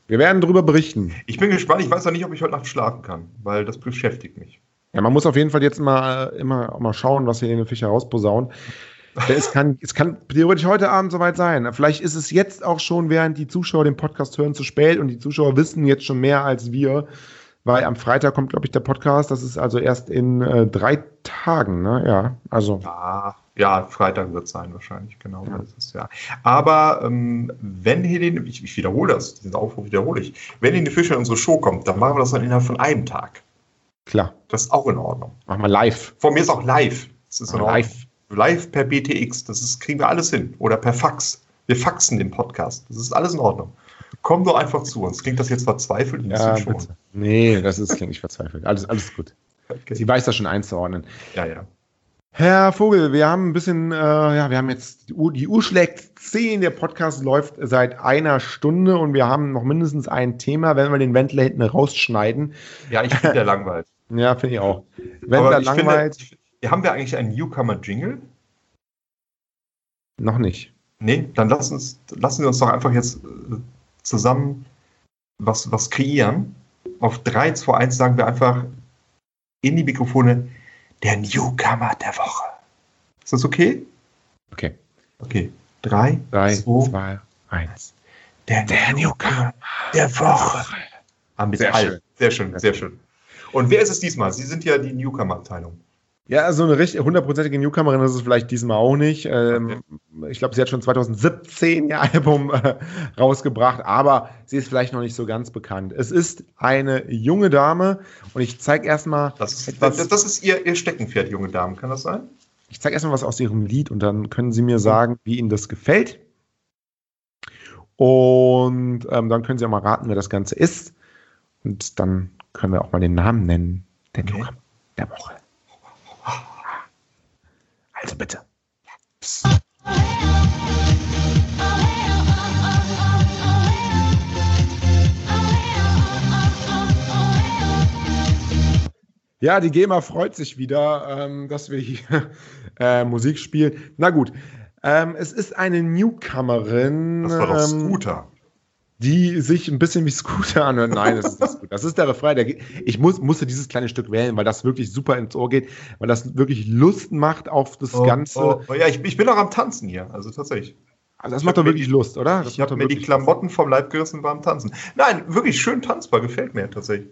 S2: Wir werden darüber berichten.
S3: Ich bin gespannt. Ich weiß noch nicht, ob ich heute Nacht schlafen kann, weil das beschäftigt mich.
S2: Ja, man muss auf jeden Fall jetzt mal immer mal schauen, was Helene Fischer rausposaunt. Denn es kann, es kann theoretisch heute Abend soweit sein. Vielleicht ist es jetzt auch schon, während die Zuschauer den Podcast hören, zu spät und die Zuschauer wissen jetzt schon mehr als wir, weil am Freitag kommt, glaube ich, der Podcast. Das ist also erst in äh, drei Tagen, ne? Ja, also.
S3: Ja, ja Freitag wird es sein wahrscheinlich, genau. Das ist, ja. Aber ähm, wenn Helene, ich, ich wiederhole das, diesen Aufruf wiederhole ich, wenn Helene Fischer in unsere Show kommt, dann machen wir das dann innerhalb von einem Tag.
S2: Klar,
S3: Das ist auch in Ordnung.
S2: machen wir live.
S3: Von mir ist auch live. Das ist in Ordnung.
S2: Live.
S3: Live per BTX, das ist, kriegen wir alles hin. Oder per Fax. Wir faxen den Podcast. Das ist alles in Ordnung. Komm doch einfach zu uns. Klingt das jetzt verzweifelt?
S2: Ja, bitte. Nee, das ist klingt nicht verzweifelt. Alles, alles gut.
S3: Okay.
S2: Sie weiß das schon einzuordnen.
S3: Ja, ja.
S2: Herr Vogel, wir haben ein bisschen, äh, ja, wir haben jetzt, die Uhr, die Uhr schlägt 10, der Podcast läuft seit einer Stunde und wir haben noch mindestens ein Thema, wenn wir den Wendler hinten rausschneiden.
S3: Ja, ich finde der langweilt.
S2: Ja, finde ich auch. Wendler
S3: ich
S2: langweilt,
S3: Finde, haben wir eigentlich einen Newcomer-Jingle?
S2: noch nicht.
S3: Nee, dann lass uns, lassen wir uns doch einfach jetzt äh, zusammen was, was kreieren. Auf 3, 2, 1 sagen wir einfach in die Mikrofone der Newcomer der Woche. Ist das okay?
S2: Okay.
S3: Okay. 3,
S2: Drei,
S3: 2,
S2: zwei, eins.
S3: Der, Newcomer der Woche. Ah, mit
S2: Sehr schön.
S3: Sehr schön, sehr schön. Und wer ist es diesmal? Sie sind ja die Newcomer-Abteilung.
S2: Ja, so eine richtig hundertprozentige Newcomerin ist es vielleicht diesmal auch nicht. Ähm, Ich glaube, sie hat schon 2017 ihr Album äh, rausgebracht, aber sie ist vielleicht noch nicht so ganz bekannt. Es ist eine junge Dame und ich zeige erstmal
S3: Das das, das ist ihr, ihr Steckenpferd, junge Damen. Kann das sein?
S2: ich zeige erstmal was aus ihrem Lied und dann können Sie mir sagen, wie Ihnen das gefällt. Und ähm, dann können Sie auch mal raten, wer das Ganze ist. Und dann können wir auch mal den Namen nennen. Der
S3: Okay.
S2: Newcomer der Woche. Also bitte. Ja, die GEMA freut sich wieder, ähm, dass wir hier äh, Musik spielen. Na gut, ähm, es ist eine Newcomerin,
S3: Das war doch
S2: ähm,
S3: Scooter.
S2: Die sich ein bisschen wie Scooter anhört. Nein, das ist nicht gut. Das ist der Refrain. Der, ich muss, musste dieses kleine Stück wählen, weil das wirklich super ins Ohr geht, weil das wirklich Lust macht auf das
S3: Oh,
S2: Ganze.
S3: Oh, oh, ja, ich, ich bin auch am Tanzen hier. Also tatsächlich.
S2: Also das macht doch wirklich Lust, oder? Das
S3: Ich habe mir die Klamotten vom Leib gerissen beim Tanzen. Nein, wirklich schön tanzbar, gefällt mir tatsächlich.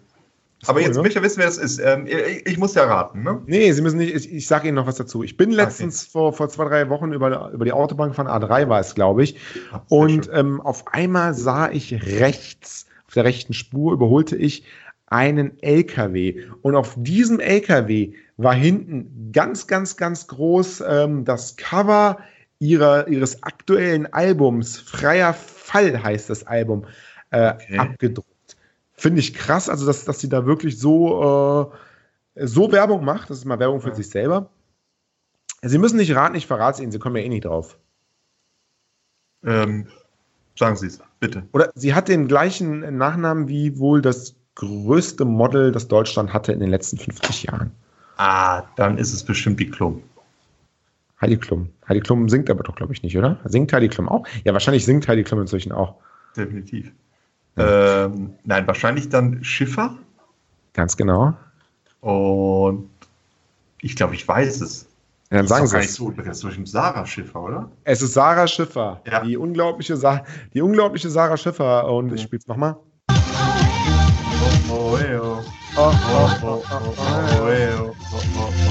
S3: Aber
S2: cool,
S3: jetzt
S2: ne?
S3: möchte ich wissen, wer das ist. Ähm, ich, ich muss ja raten, ne?
S2: Nee, Sie müssen nicht, ich, ich sage Ihnen noch was dazu. Ich bin letztens vor, vor zwei, drei Wochen über, über die Autobahn von A3 war es, glaube ich.
S3: Ah,
S2: Und ähm, auf einmal sah ich rechts, auf der rechten Spur, überholte ich einen LKW. Und auf diesem LKW war hinten ganz, ganz, ganz groß ähm, das Cover ihrer, ihres aktuellen Albums, Freier Fall heißt das Album, äh,
S3: Okay.
S2: abgedruckt. Finde ich krass, also dass, dass sie da wirklich so, äh, so Werbung macht. Das ist mal Werbung für
S3: Ja.
S2: sich selber. Sie müssen nicht raten, ich verrate es Ihnen, Sie kommen ja eh nicht drauf.
S3: Ähm, sagen Sie es, bitte.
S2: Oder sie hat den gleichen Nachnamen wie wohl das größte Model, das Deutschland hatte in den letzten 50 Jahren.
S3: Ah, dann ist es bestimmt die Klum.
S2: Heidi Klum. Heidi Klum singt aber doch, glaube ich, nicht, oder? Singt Heidi Klum auch? Ja, wahrscheinlich singt Heidi Klum inzwischen auch.
S3: Definitiv. Ähm, nein, wahrscheinlich dann Schiffer.
S2: Ganz genau.
S3: Und ich glaube, ich weiß es.
S2: Ja, dann
S3: Das
S2: sagen Sie es.
S3: so. Das ist bestimmt Sarah Schiffer, oder?
S2: Es ist Sarah Schiffer.
S3: Ja.
S2: Die, unglaubliche Sa die unglaubliche Sarah Schiffer. Und
S3: Mhm.
S2: ich spiele es nochmal.
S3: Oh, oh, ey, oh.
S2: Oh, oh,
S3: Oh,
S2: oh,
S3: oh,
S2: oh,
S3: oh,
S2: oh.
S3: ey, oh. Oh, oh, oh, oh.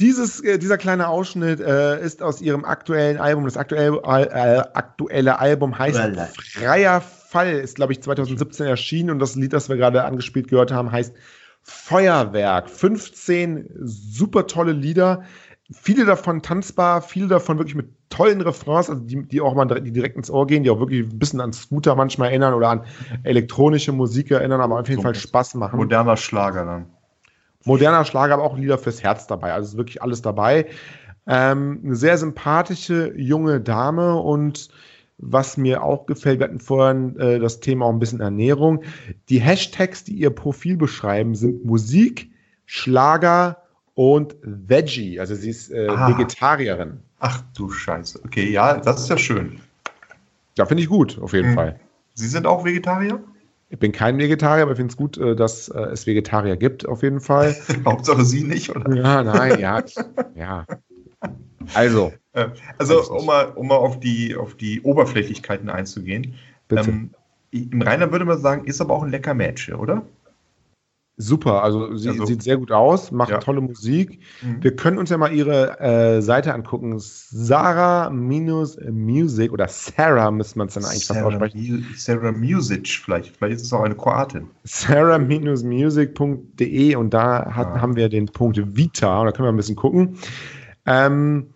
S2: Dieses, äh, dieser kleine Ausschnitt äh, ist aus ihrem aktuellen Album. Das aktuelle, äh, aktuelle Album heißt
S3: Lala.
S2: Freier Fall, ist, glaube ich, 2017 erschienen. Und das Lied, das wir gerade angespielt gehört haben, heißt Feuerwerk. 15 super tolle Lieder. Viele davon tanzbar, viele davon wirklich mit tollen Refrains, also die, die auch mal direkt, die direkt ins Ohr gehen, die auch wirklich ein bisschen an Scooter manchmal erinnern oder an elektronische Musik erinnern, aber auf jeden Fall Spaß machen
S3: Moderner Schlager dann.
S2: Moderner Schlager, aber auch Lieder fürs Herz dabei. Also ist wirklich alles dabei. Ähm, eine sehr sympathische junge Dame und was mir auch gefällt, wir hatten vorhin äh, das Thema auch ein bisschen Ernährung. Die Hashtags, die ihr Profil beschreiben, sind Musik, Schlager und Veggie. Also sie ist äh,
S3: Ah.
S2: Vegetarierin.
S3: Ach du Scheiße. Okay, ja, das ist ja schön.
S2: Ja, finde ich gut, auf jeden
S3: Mhm.
S2: Fall.
S3: Sie sind auch Vegetarier?
S2: Ich bin kein Vegetarier, aber ich finde es gut, äh, dass äh, es Vegetarier gibt, auf jeden Fall.
S3: Hauptsache Sie nicht, oder?
S2: ja, nein, ja. ja. Also,
S3: Äh, Also, um mal, um mal auf, die, auf die Oberflächlichkeiten einzugehen.
S2: bitte.
S3: Ähm, Im Rainer würde man sagen, ist aber auch ein lecker Mädchen, oder?
S2: Super, also sie
S3: Also-
S2: sieht sehr gut aus, macht
S3: Ja.
S2: tolle Musik.
S3: Mhm.
S2: Wir können uns ja mal ihre äh, Seite angucken. Sarah-Music oder Sarah müsste man es dann eigentlich fast
S3: Sarah,
S2: aussprechen.
S3: Mu- Sarah Music vielleicht. Vielleicht ist es auch eine Kroatin.
S2: Sarah-music.de und da hat,
S3: Ah.
S2: haben wir den Punkt Vita und da können wir ein bisschen gucken. Ähm,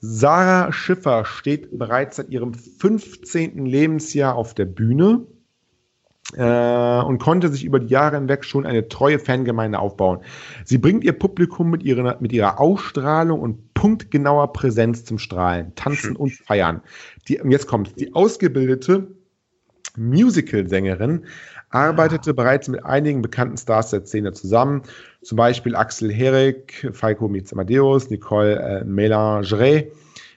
S2: Sarah Schiffer steht bereits seit ihrem 15. Lebensjahr auf der Bühne äh, und konnte sich über die Jahre hinweg schon eine treue Fangemeinde aufbauen. Sie bringt ihr Publikum mit ihrer, mit ihrer Ausstrahlung und punktgenauer Präsenz zum Strahlen, Tanzen und Feiern. Die, jetzt kommt die ausgebildete Musical-Sängerin, arbeitete bereits mit einigen bekannten Stars der Szene zusammen, zum Beispiel Axel Herrick, Falco Mietz Amadeus, Nicole äh, Mélangeret,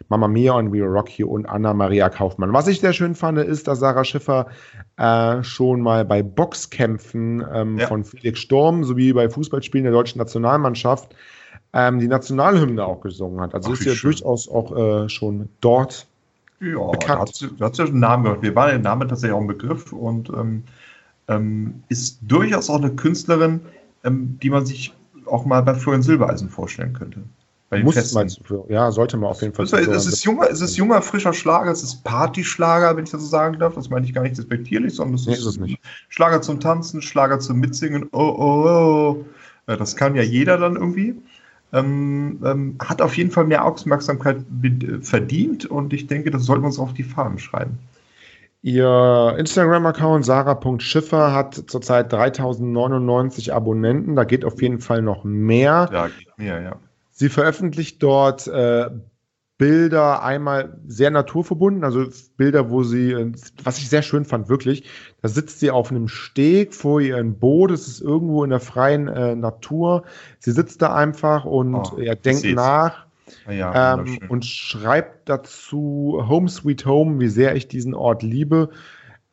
S2: Mamma Mia und We Rock You und Anna Maria Kaufmann. Was ich sehr schön fand, ist, dass Sarah Schiffer äh, schon mal bei Boxkämpfen ähm,
S3: Ja.
S2: von Felix Sturm sowie bei Fußballspielen der deutschen Nationalmannschaft ähm, die Nationalhymne auch gesungen hat. Also
S3: Ach,
S2: ist ja
S3: schön.
S2: durchaus auch äh, schon dort.
S3: Ja,
S2: Bekannt.
S3: da hat sie, da hat sie einen Namen gehört. Wir waren der Name tatsächlich auch ein Begriff und ähm, ähm, ist durchaus auch eine Künstlerin, ähm, die man sich auch mal bei Florian Silbereisen vorstellen könnte.
S2: Muss für, ja, sollte man auf jeden Fall.
S3: Es ist, es, ist junger, es ist junger, frischer Schlager, es ist Partyschlager, wenn ich das so sagen darf. Das meine ich gar nicht despektierlich, sondern es
S2: Nee,
S3: ist,
S2: es nicht.
S3: Schlager zum Tanzen, Schlager zum Mitsingen. Oh, oh, oh. Das kann ja jeder dann irgendwie. Ähm, ähm, hat auf jeden Fall mehr Aufmerksamkeit verdient und ich denke, das sollten wir uns auf die Fahnen schreiben.
S2: Ihr Instagram-Account sarah.schiffer hat zurzeit 3099 Abonnenten. Da geht auf jeden Fall noch mehr.
S3: Ja, geht mehr, ja.
S2: Sie veröffentlicht dort äh, Bilder einmal sehr naturverbunden, also Bilder, wo sie, äh, was ich sehr schön fand, wirklich, da sitzt sie auf einem Steg vor ihrem Boot, es ist irgendwo in der freien äh, Natur. Sie sitzt da einfach und
S3: Oh,
S2: ja, denkt
S3: seh's.
S2: nach
S3: Ah Ja,
S2: ähm, und schreibt dazu Home Sweet Home, wie sehr ich diesen Ort liebe.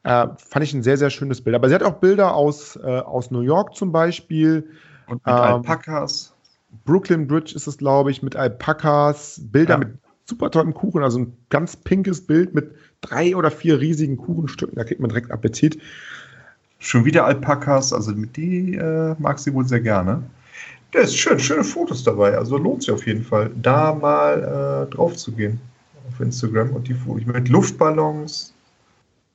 S2: Äh, fand ich ein sehr, sehr schönes Bild. Aber sie hat auch Bilder aus, äh, aus New York zum Beispiel.
S3: und mit
S2: ähm,
S3: Alpakas.
S2: Brooklyn Bridge ist es, glaube ich, mit Alpakas, Bilder
S3: Ja.
S2: mit super tollen Kuchen, also ein ganz pinkes Bild mit drei oder vier riesigen Kuchenstücken. Da kriegt man direkt Appetit.
S3: Schon wieder Alpakas, also die äh, mag sie wohl sehr gerne. Der ist schön, schöne Fotos dabei, also lohnt sich auf jeden Fall, da mal äh, drauf zu gehen auf Instagram und die Fotos mit Luftballons.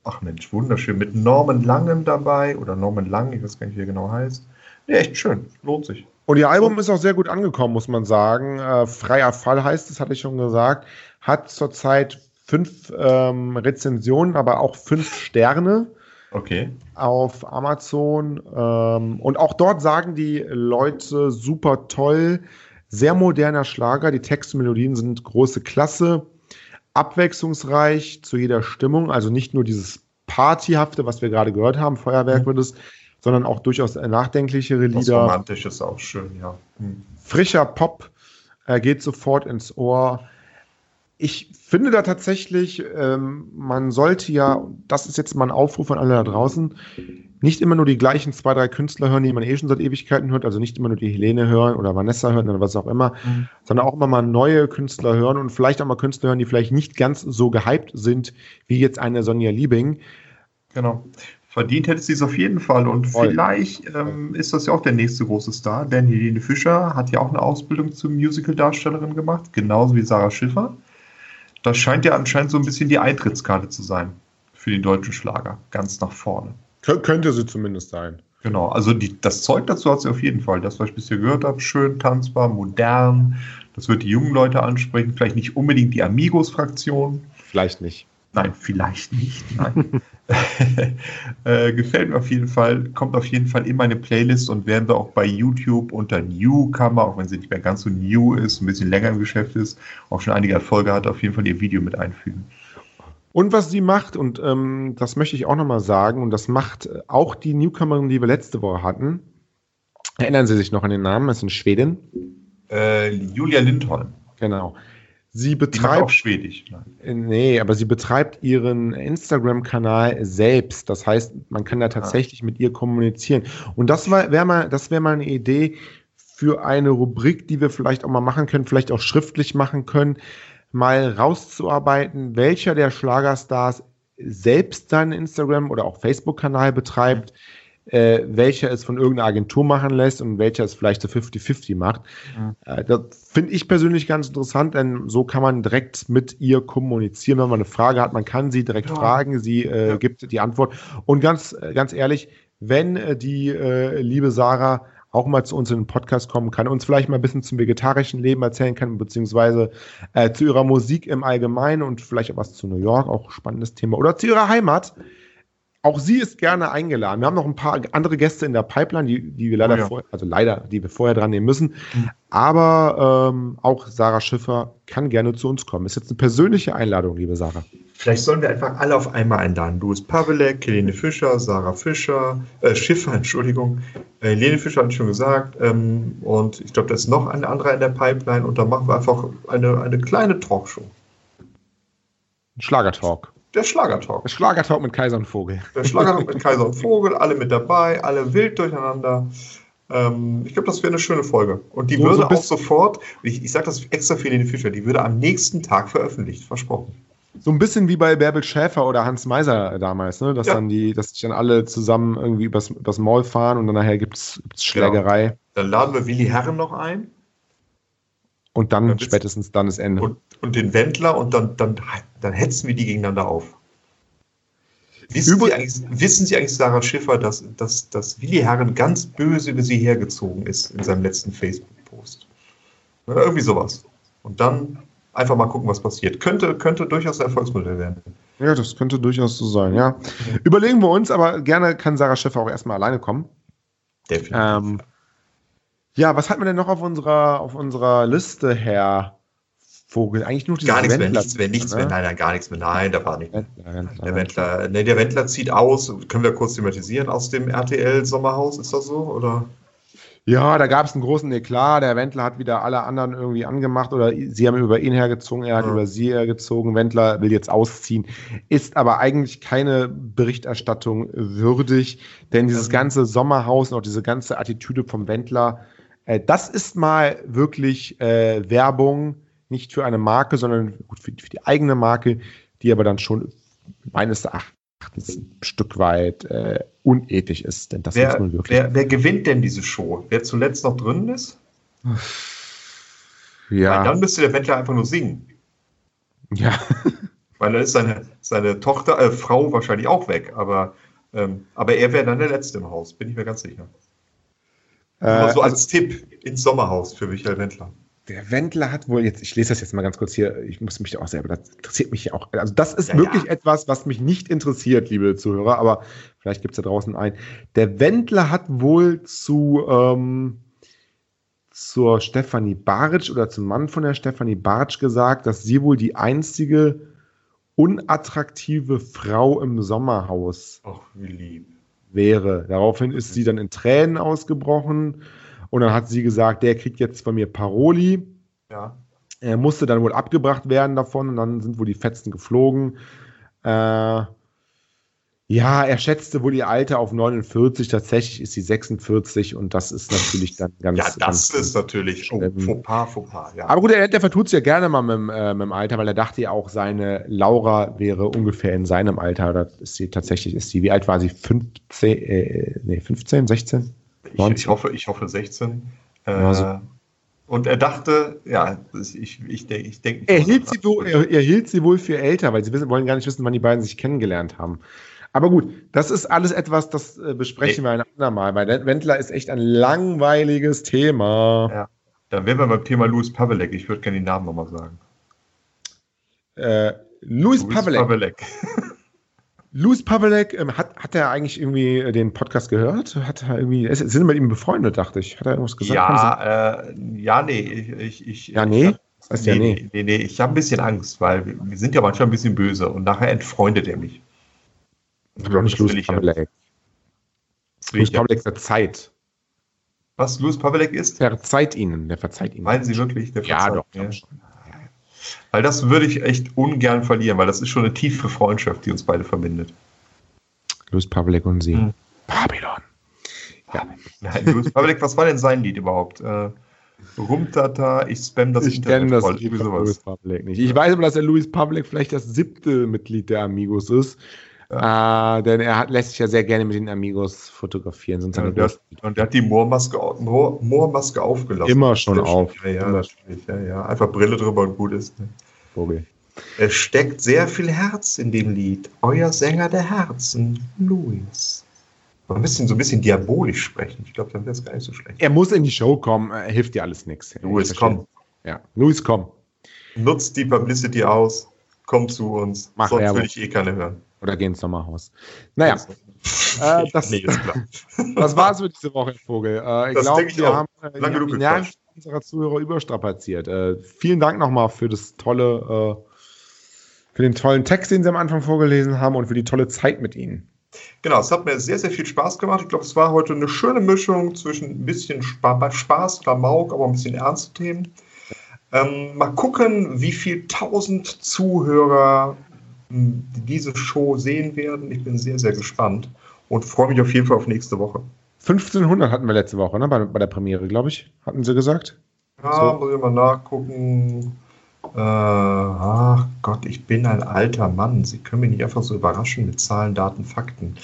S3: Ach Mensch, wunderschön. Mit Norman Langen dabei oder Norman Lang, ich weiß gar nicht, wie er genau heißt. Ja, echt schön, lohnt sich.
S2: Und ihr Album ist auch sehr gut angekommen, muss man sagen. Äh, Freier Fall heißt es, hatte ich schon gesagt. Hat zurzeit fünf ähm, Rezensionen, aber auch fünf Sterne
S3: Okay.
S2: auf Amazon. Ähm, und auch dort sagen die Leute super toll. Sehr moderner Schlager. Die Texte und Melodien sind große Klasse. Abwechslungsreich zu jeder Stimmung. Also nicht nur dieses Partyhafte, was wir gerade gehört haben, Feuerwerk wird es, sondern auch durchaus nachdenklichere Lieder.
S3: Romantische ist auch schön, ja. Hm.
S2: Frischer Pop äh, geht sofort ins Ohr. Ich finde da tatsächlich, ähm, man sollte ja, das ist jetzt mal ein Aufruf an alle da draußen, nicht immer nur die gleichen zwei, drei Künstler hören, die man eh schon seit Ewigkeiten hört, also nicht immer nur die Helene hören oder Vanessa hören oder was auch immer,
S3: Mhm.
S2: sondern auch immer mal neue Künstler hören und vielleicht auch mal Künstler hören, die vielleicht nicht ganz so gehypt sind wie jetzt eine Sonja Liebing.
S3: Genau. Verdient hätte sie es auf jeden Fall. Und
S2: Voll.
S3: vielleicht ähm, ist das ja auch der nächste große Star, denn Helene Fischer hat ja auch eine Ausbildung zur Musical-Darstellerin gemacht, genauso wie Sarah Schiffer. Das scheint ja anscheinend so ein bisschen die Eintrittskarte zu sein für den deutschen Schlager, ganz nach vorne.
S2: Kö könnte sie zumindest sein.
S3: Genau, also die, das Zeug dazu hat sie auf jeden Fall. Das, was ich bisher gehört habe, schön tanzbar, modern. Das wird die jungen Leute ansprechen. Vielleicht nicht unbedingt die Amigos-Fraktion.
S2: Vielleicht nicht.
S3: Nein, vielleicht nicht. Nein. äh, gefällt mir auf jeden Fall, kommt auf jeden Fall in meine Playlist und werden wir auch bei YouTube unter Newcomer, auch wenn sie nicht mehr ganz so new ist, ein bisschen länger im Geschäft ist, auch schon einige Erfolge hat, auf jeden Fall ihr Video mit einfügen.
S2: Und was sie macht, und ähm, das möchte ich auch nochmal sagen, und das macht auch die Newcomerin, die wir letzte Woche hatten. Erinnern Sie sich noch an den Namen? Das ist in Schweden.
S3: Äh, Julia Lindholm.
S2: Genau. Sie betreibt,
S3: Schwedisch. Nein.
S2: äh, nee, aber sie betreibt ihren Instagram-Kanal selbst. Das heißt, man kann da tatsächlich mit ihr kommunizieren. Und das wäre mal, das wäre mal eine Idee für eine Rubrik, die wir vielleicht auch mal machen können, vielleicht auch schriftlich machen können, mal rauszuarbeiten, welcher der Schlagerstars selbst seinen Instagram oder auch Facebook-Kanal betreibt, äh, welcher es von irgendeiner Agentur machen lässt und welcher es vielleicht so 50-50 macht.
S3: Mhm.
S2: Äh, das finde ich persönlich ganz interessant, denn so kann man direkt mit ihr kommunizieren, wenn man eine Frage hat. Man kann sie direkt
S3: Ja.
S2: fragen, sie äh,
S3: Ja.
S2: gibt die Antwort. Und ganz, äh, ganz ehrlich, wenn äh, die äh, liebe Sarah auch mal zu uns in den Podcast kommen kann, uns vielleicht mal ein bisschen zum vegetarischen Leben erzählen kann, beziehungsweise äh, zu ihrer Musik im Allgemeinen und vielleicht auch was zu New York, auch spannendes Thema, oder zu ihrer Heimat. Auch sie ist gerne eingeladen. Wir haben noch ein paar andere Gäste in der Pipeline, die, die wir leider
S3: Oh ja.
S2: vorher, also leider, die wir vorher dran nehmen müssen.
S3: Mhm.
S2: Aber ähm, auch Sarah Schiffer kann gerne zu uns kommen. Ist jetzt eine persönliche Einladung, liebe Sarah.
S3: Vielleicht sollen wir einfach alle auf einmal einladen. Louis Pavelek, Helene Fischer, Sarah Fischer, äh, Schiffer, Entschuldigung. Äh, Helene Fischer ich schon gesagt. Ähm, und ich glaube, da ist noch eine andere in der Pipeline. Und dann machen wir einfach eine, eine kleine Talkshow.
S2: Schlagertalk.
S3: Der Schlagertalk.
S2: Schlagertalk mit Kaiser und Vogel.
S3: Der Schlagertalk mit Kaiser und Vogel, alle mit dabei, alle wild durcheinander. Ähm, ich glaube, das wäre eine schöne Folge. Und die
S2: So-
S3: würde
S2: so
S3: auch sofort, ich, ich sage das extra für Helene Fischer, die würde am nächsten Tag veröffentlicht, versprochen.
S2: So ein bisschen wie bei Bärbel Schäfer oder Hans Meiser damals, ne? Dass
S3: Ja.
S2: dann die, dass sich dann alle zusammen irgendwie übers, übers Maul fahren und dann nachher gibt's, gibt's Schlägerei
S3: Dann laden wir Willi Herren noch ein.
S2: Und dann
S3: wird's-
S2: spätestens dann ist Ende.
S3: und, und den Wendler und dann, dann, dann hetzen wir die gegeneinander auf. Wissen
S2: Über-
S3: Sie, eigentlich, wissen Sie eigentlich, Sarah Schiffer, dass, dass, dass Willi Herren ganz böse über sie hergezogen ist in seinem letzten Facebook-Post? Ja, irgendwie sowas. Und dann einfach mal gucken, was passiert. Könnte, könnte durchaus ein Erfolgsmodell werden.
S2: Ja, das könnte durchaus so sein, ja. Überlegen wir uns, aber gerne kann Sarah Schäfer auch erstmal alleine kommen.
S3: Definitiv.
S2: Ähm, ja, was hat man denn noch auf unserer, auf unserer Liste, Herr Vogel? Eigentlich nur dieses
S3: gar nichts mehr, nichts mehr, nichts
S2: ne?
S3: mehr. Nein, nein, gar nichts mehr. Nein, da war nicht.
S2: Wendler, Wendler,
S3: Der Wendler, nee, der Wendler zieht aus, können wir kurz thematisieren, aus dem RTL-Sommerhaus, ist das so? Oder?
S2: Ja, da gab es einen großen Eklat. Der Wendler hat wieder alle anderen irgendwie angemacht oder sie haben über ihn hergezogen, er hat
S3: Ja.
S2: über sie hergezogen. Wendler will jetzt ausziehen, ist aber eigentlich keine Berichterstattung würdig, denn dieses
S3: Ähm.
S2: ganze Sommerhaus und auch diese ganze Attitüde vom Wendler, äh, das ist mal wirklich äh, Werbung, nicht für eine Marke, sondern gut für, für die eigene Marke, die aber dann schon meines Erachtens ein Stück weit äh, unethisch ist. Denn das
S3: Wer,
S2: muss man wirklich.
S3: wer, wer gewinnt denn diese Show? Wer zuletzt noch drin ist? Weil
S2: ja,
S3: dann müsste der Wendler einfach nur singen.
S2: ja.
S3: Weil dann ist seine, seine Tochter, äh, Frau wahrscheinlich auch weg. Aber, ähm, aber er wäre dann der Letzte im Haus, bin ich mir ganz sicher. Nur
S2: Äh,
S3: so
S2: also
S3: als Tipp ins Sommerhaus für Michael Wendler.
S2: der Wendler hat wohl jetzt, ich lese das jetzt mal ganz kurz hier, ich muss mich auch selber, das interessiert mich ja auch. Also, das ist
S3: Ja,
S2: wirklich
S3: ja.
S2: etwas, was mich nicht interessiert, liebe Zuhörer, aber vielleicht gibt es da draußen einen. Der Wendler hat wohl zu, ähm, zur Stefanie Bartsch oder zum Mann von der Stefanie Bartsch gesagt, dass sie wohl die einzige unattraktive Frau im Sommerhaus
S3: Ach, wie lieb.
S2: Wäre. Daraufhin ist sie dann in Tränen ausgebrochen und dann hat sie gesagt, der kriegt jetzt von mir Paroli.
S3: Ja.
S2: Er musste dann wohl abgebracht werden davon und dann sind wohl die Fetzen geflogen. Äh, ja, er schätzte wohl ihr Alter auf 49, tatsächlich ist sie 46 und das ist natürlich dann ganz.
S3: Ja, das
S2: ganz,
S3: ist natürlich oh,
S2: schlimm.
S3: Fauxpas, Fauxpas. Ja.
S2: Aber gut, der, der vertut es ja gerne mal mit, dem, äh, mit dem Alter, weil er dachte ja auch, seine Laura wäre ungefähr in seinem Alter. Das ist sie tatsächlich, ist sie, wie alt war sie? 15, äh, nee, 15, 16?
S3: ich, ich, hoffe, ich hoffe 16. Äh,
S2: Ja, so.
S3: Und er dachte, ja, ich, ich, ich denke.
S2: Er hielt, sie wohl, er, er hielt sie wohl für älter, weil sie wissen, wollen gar nicht wissen, wann die beiden sich kennengelernt haben. Aber gut, das ist alles etwas, das äh, besprechen wir ein andermal, weil Wendler ist echt ein langweiliges Thema.
S3: Ja. Dann wären wir beim Thema Louis Pavelek. Ich würde gerne den Namen nochmal sagen.
S2: Äh, Louis
S3: Louis
S2: Pavelek.
S3: Pavelek.
S2: Louis Pavelek, ähm, hat, hat er eigentlich irgendwie äh, den Podcast gehört? Hat er irgendwie, ist, sind mit ihm befreundet, dachte ich. Hat er irgendwas gesagt?
S3: Ja, äh, ja, nee. Ich, ich, ich,
S2: ja, nee. Das heißt
S3: Nee,
S2: ja,
S3: nee,
S2: nee.
S3: nee, nee, ich habe ein bisschen Angst, weil wir, wir sind ja manchmal ein bisschen böse und nachher entfreundet er mich.
S2: Aber doch nicht
S3: Das will
S2: Louis
S3: ich ja.
S2: Pavelek. Louis
S3: ich ja.
S2: Pavelek verzeiht.
S3: Was Louis Pavelek ist?
S2: Verzeiht ihnen, der verzeiht ihnen.
S3: Meinen Sie wirklich? Der
S2: Ja,
S3: verzeiht
S2: doch. schon.
S3: Weil das würde ich echt ungern verlieren, weil das ist schon eine tiefe Freundschaft, die uns beide verbindet.
S2: Louis Pavelek und sie.
S3: Hm.
S2: Babylon. Ja.
S3: Nein, Louis Pavelek, was war denn sein Lied überhaupt? Äh, Rumtata, ich spam das
S2: ich
S3: Internet
S2: kenne das
S3: voll,
S2: Lied Louis
S3: sowas.
S2: Pavelek nicht. Ich weiß aber, dass der Louis Pavelek vielleicht das siebte Mitglied der Amigos ist. Äh, denn er hat, lässt sich ja sehr gerne mit den Amigos fotografieren. Sind
S3: Ja, und, der, hat- und der hat die Moormaske, Moor, Moormaske aufgelassen.
S2: Immer schon auf.
S3: Ja, ja, natürlich. Ja, ja. Einfach Brille drüber und gut ist. Ne?
S2: Vogel.
S3: Es steckt sehr viel Herz in dem Lied. Euer Sänger der Herzen, Louis. Ein bisschen, so ein bisschen diabolisch sprechen. Ich glaube, dann wäre es gar nicht so schlecht.
S2: Er muss in die Show kommen, äh, hilft dir alles nichts.
S3: Louis, komm.
S2: Ja, Louis, komm.
S3: Nutzt die Publicity aus. Komm zu uns.
S2: Mach
S3: Sonst
S2: Werbung.
S3: will ich eh keine hören.
S2: Oder geh ins Sommerhaus. Naja, äh, das,
S3: nee,
S2: das war's für diese Woche, Vogel. Äh, ich glaube, wir
S3: auch.
S2: haben äh,
S3: Lang
S2: wir
S3: genug
S2: haben die Nerven unserer Zuhörer überstrapaziert. Äh, vielen Dank nochmal für das tolle, äh, für den tollen Text, den Sie am Anfang vorgelesen haben und für die tolle Zeit mit Ihnen.
S3: Genau, es hat mir sehr, sehr viel Spaß gemacht. Ich glaube, es war heute eine schöne Mischung zwischen ein bisschen Spa Spaß, Klamauk, aber ein bisschen ernste Themen. Ähm, mal gucken, wie viel tausend Zuhörer diese Show sehen werden. Ich bin sehr, sehr gespannt und freue mich auf jeden Fall auf nächste Woche.
S2: 1500 hatten wir letzte Woche, ne? Bei, bei der Premiere, glaube ich. Hatten Sie gesagt?
S3: Ja,
S2: So.
S3: muss ich mal nachgucken. Äh, ach Gott, ich bin ein alter Mann. Sie können mich nicht einfach so überraschen mit Zahlen, Daten, Fakten.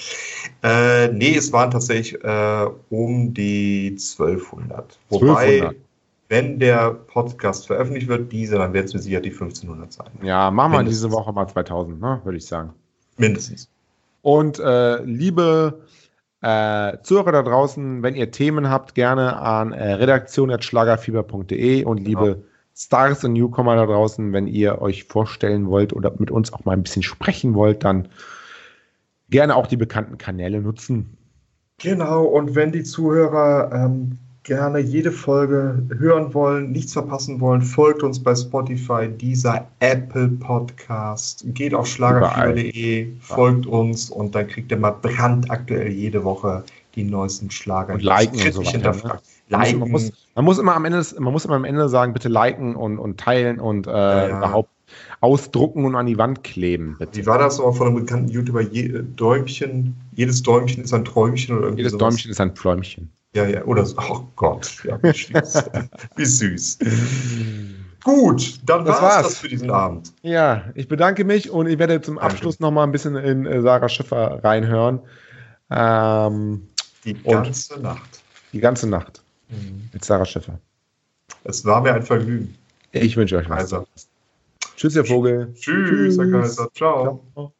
S3: Äh, nee, es waren tatsächlich äh, um die 1200. Wobei,
S2: 1200.
S3: wenn der Podcast veröffentlicht wird, diese, dann werden es mit Sicherheit die 1500 sein.
S2: Ja, machen wir
S3: Mindestens.
S2: diese Woche mal 2000, ne? Würde ich sagen.
S3: Mindestens.
S2: Und äh, liebe äh, Zuhörer da draußen, wenn ihr Themen habt, gerne an äh, redaktion.schlagerfieber.de und liebe
S3: Genau.
S2: Stars und Newcomer da draußen, wenn ihr euch vorstellen wollt oder mit uns auch mal ein bisschen sprechen wollt, dann gerne auch die bekannten Kanäle nutzen.
S3: Genau, und wenn die Zuhörer ähm, gerne jede Folge hören wollen, nichts verpassen wollen, folgt uns bei Spotify, dieser Apple Podcast, geht auf schlagerfieber.de, folgt uns und dann kriegt ihr mal brandaktuell jede Woche die neuesten Schlager.
S2: Und liken und so weiter, muss,
S3: Liken,
S2: man, muss, man muss immer am Ende, man muss immer am Ende sagen, bitte liken und, und teilen und äh,
S3: ja.
S2: überhaupt ausdrucken und an die Wand kleben. Bitte.
S3: wie war das aber von einem bekannten YouTuber? Je, Däumchen, jedes Däumchen ist ein Träumchen oder irgendwie
S2: Jedes
S3: sowas?
S2: Däumchen ist ein Pfläumchen.
S3: Ja, ja, oder so. Oh Gott, ja, wie süß. wie süß. Gut, dann
S2: Das
S3: war's
S2: war's.
S3: das für diesen Abend.
S2: Ja, ich bedanke mich und ich werde zum
S3: Danke.
S2: Abschluss noch mal ein bisschen in äh, Sarah Schiffer reinhören. Ähm,
S3: Die ganze Nacht.
S2: die ganze Nacht
S3: Mhm.
S2: mit Sarah Schiffer.
S3: Es war mir ein Vergnügen.
S2: Ich wünsche euch was.
S3: Also,
S2: Tschüss, ihr Vogel.
S3: tschüss, Herr
S2: Tschüss.
S3: Kaiser. Ciao.
S2: Ciao.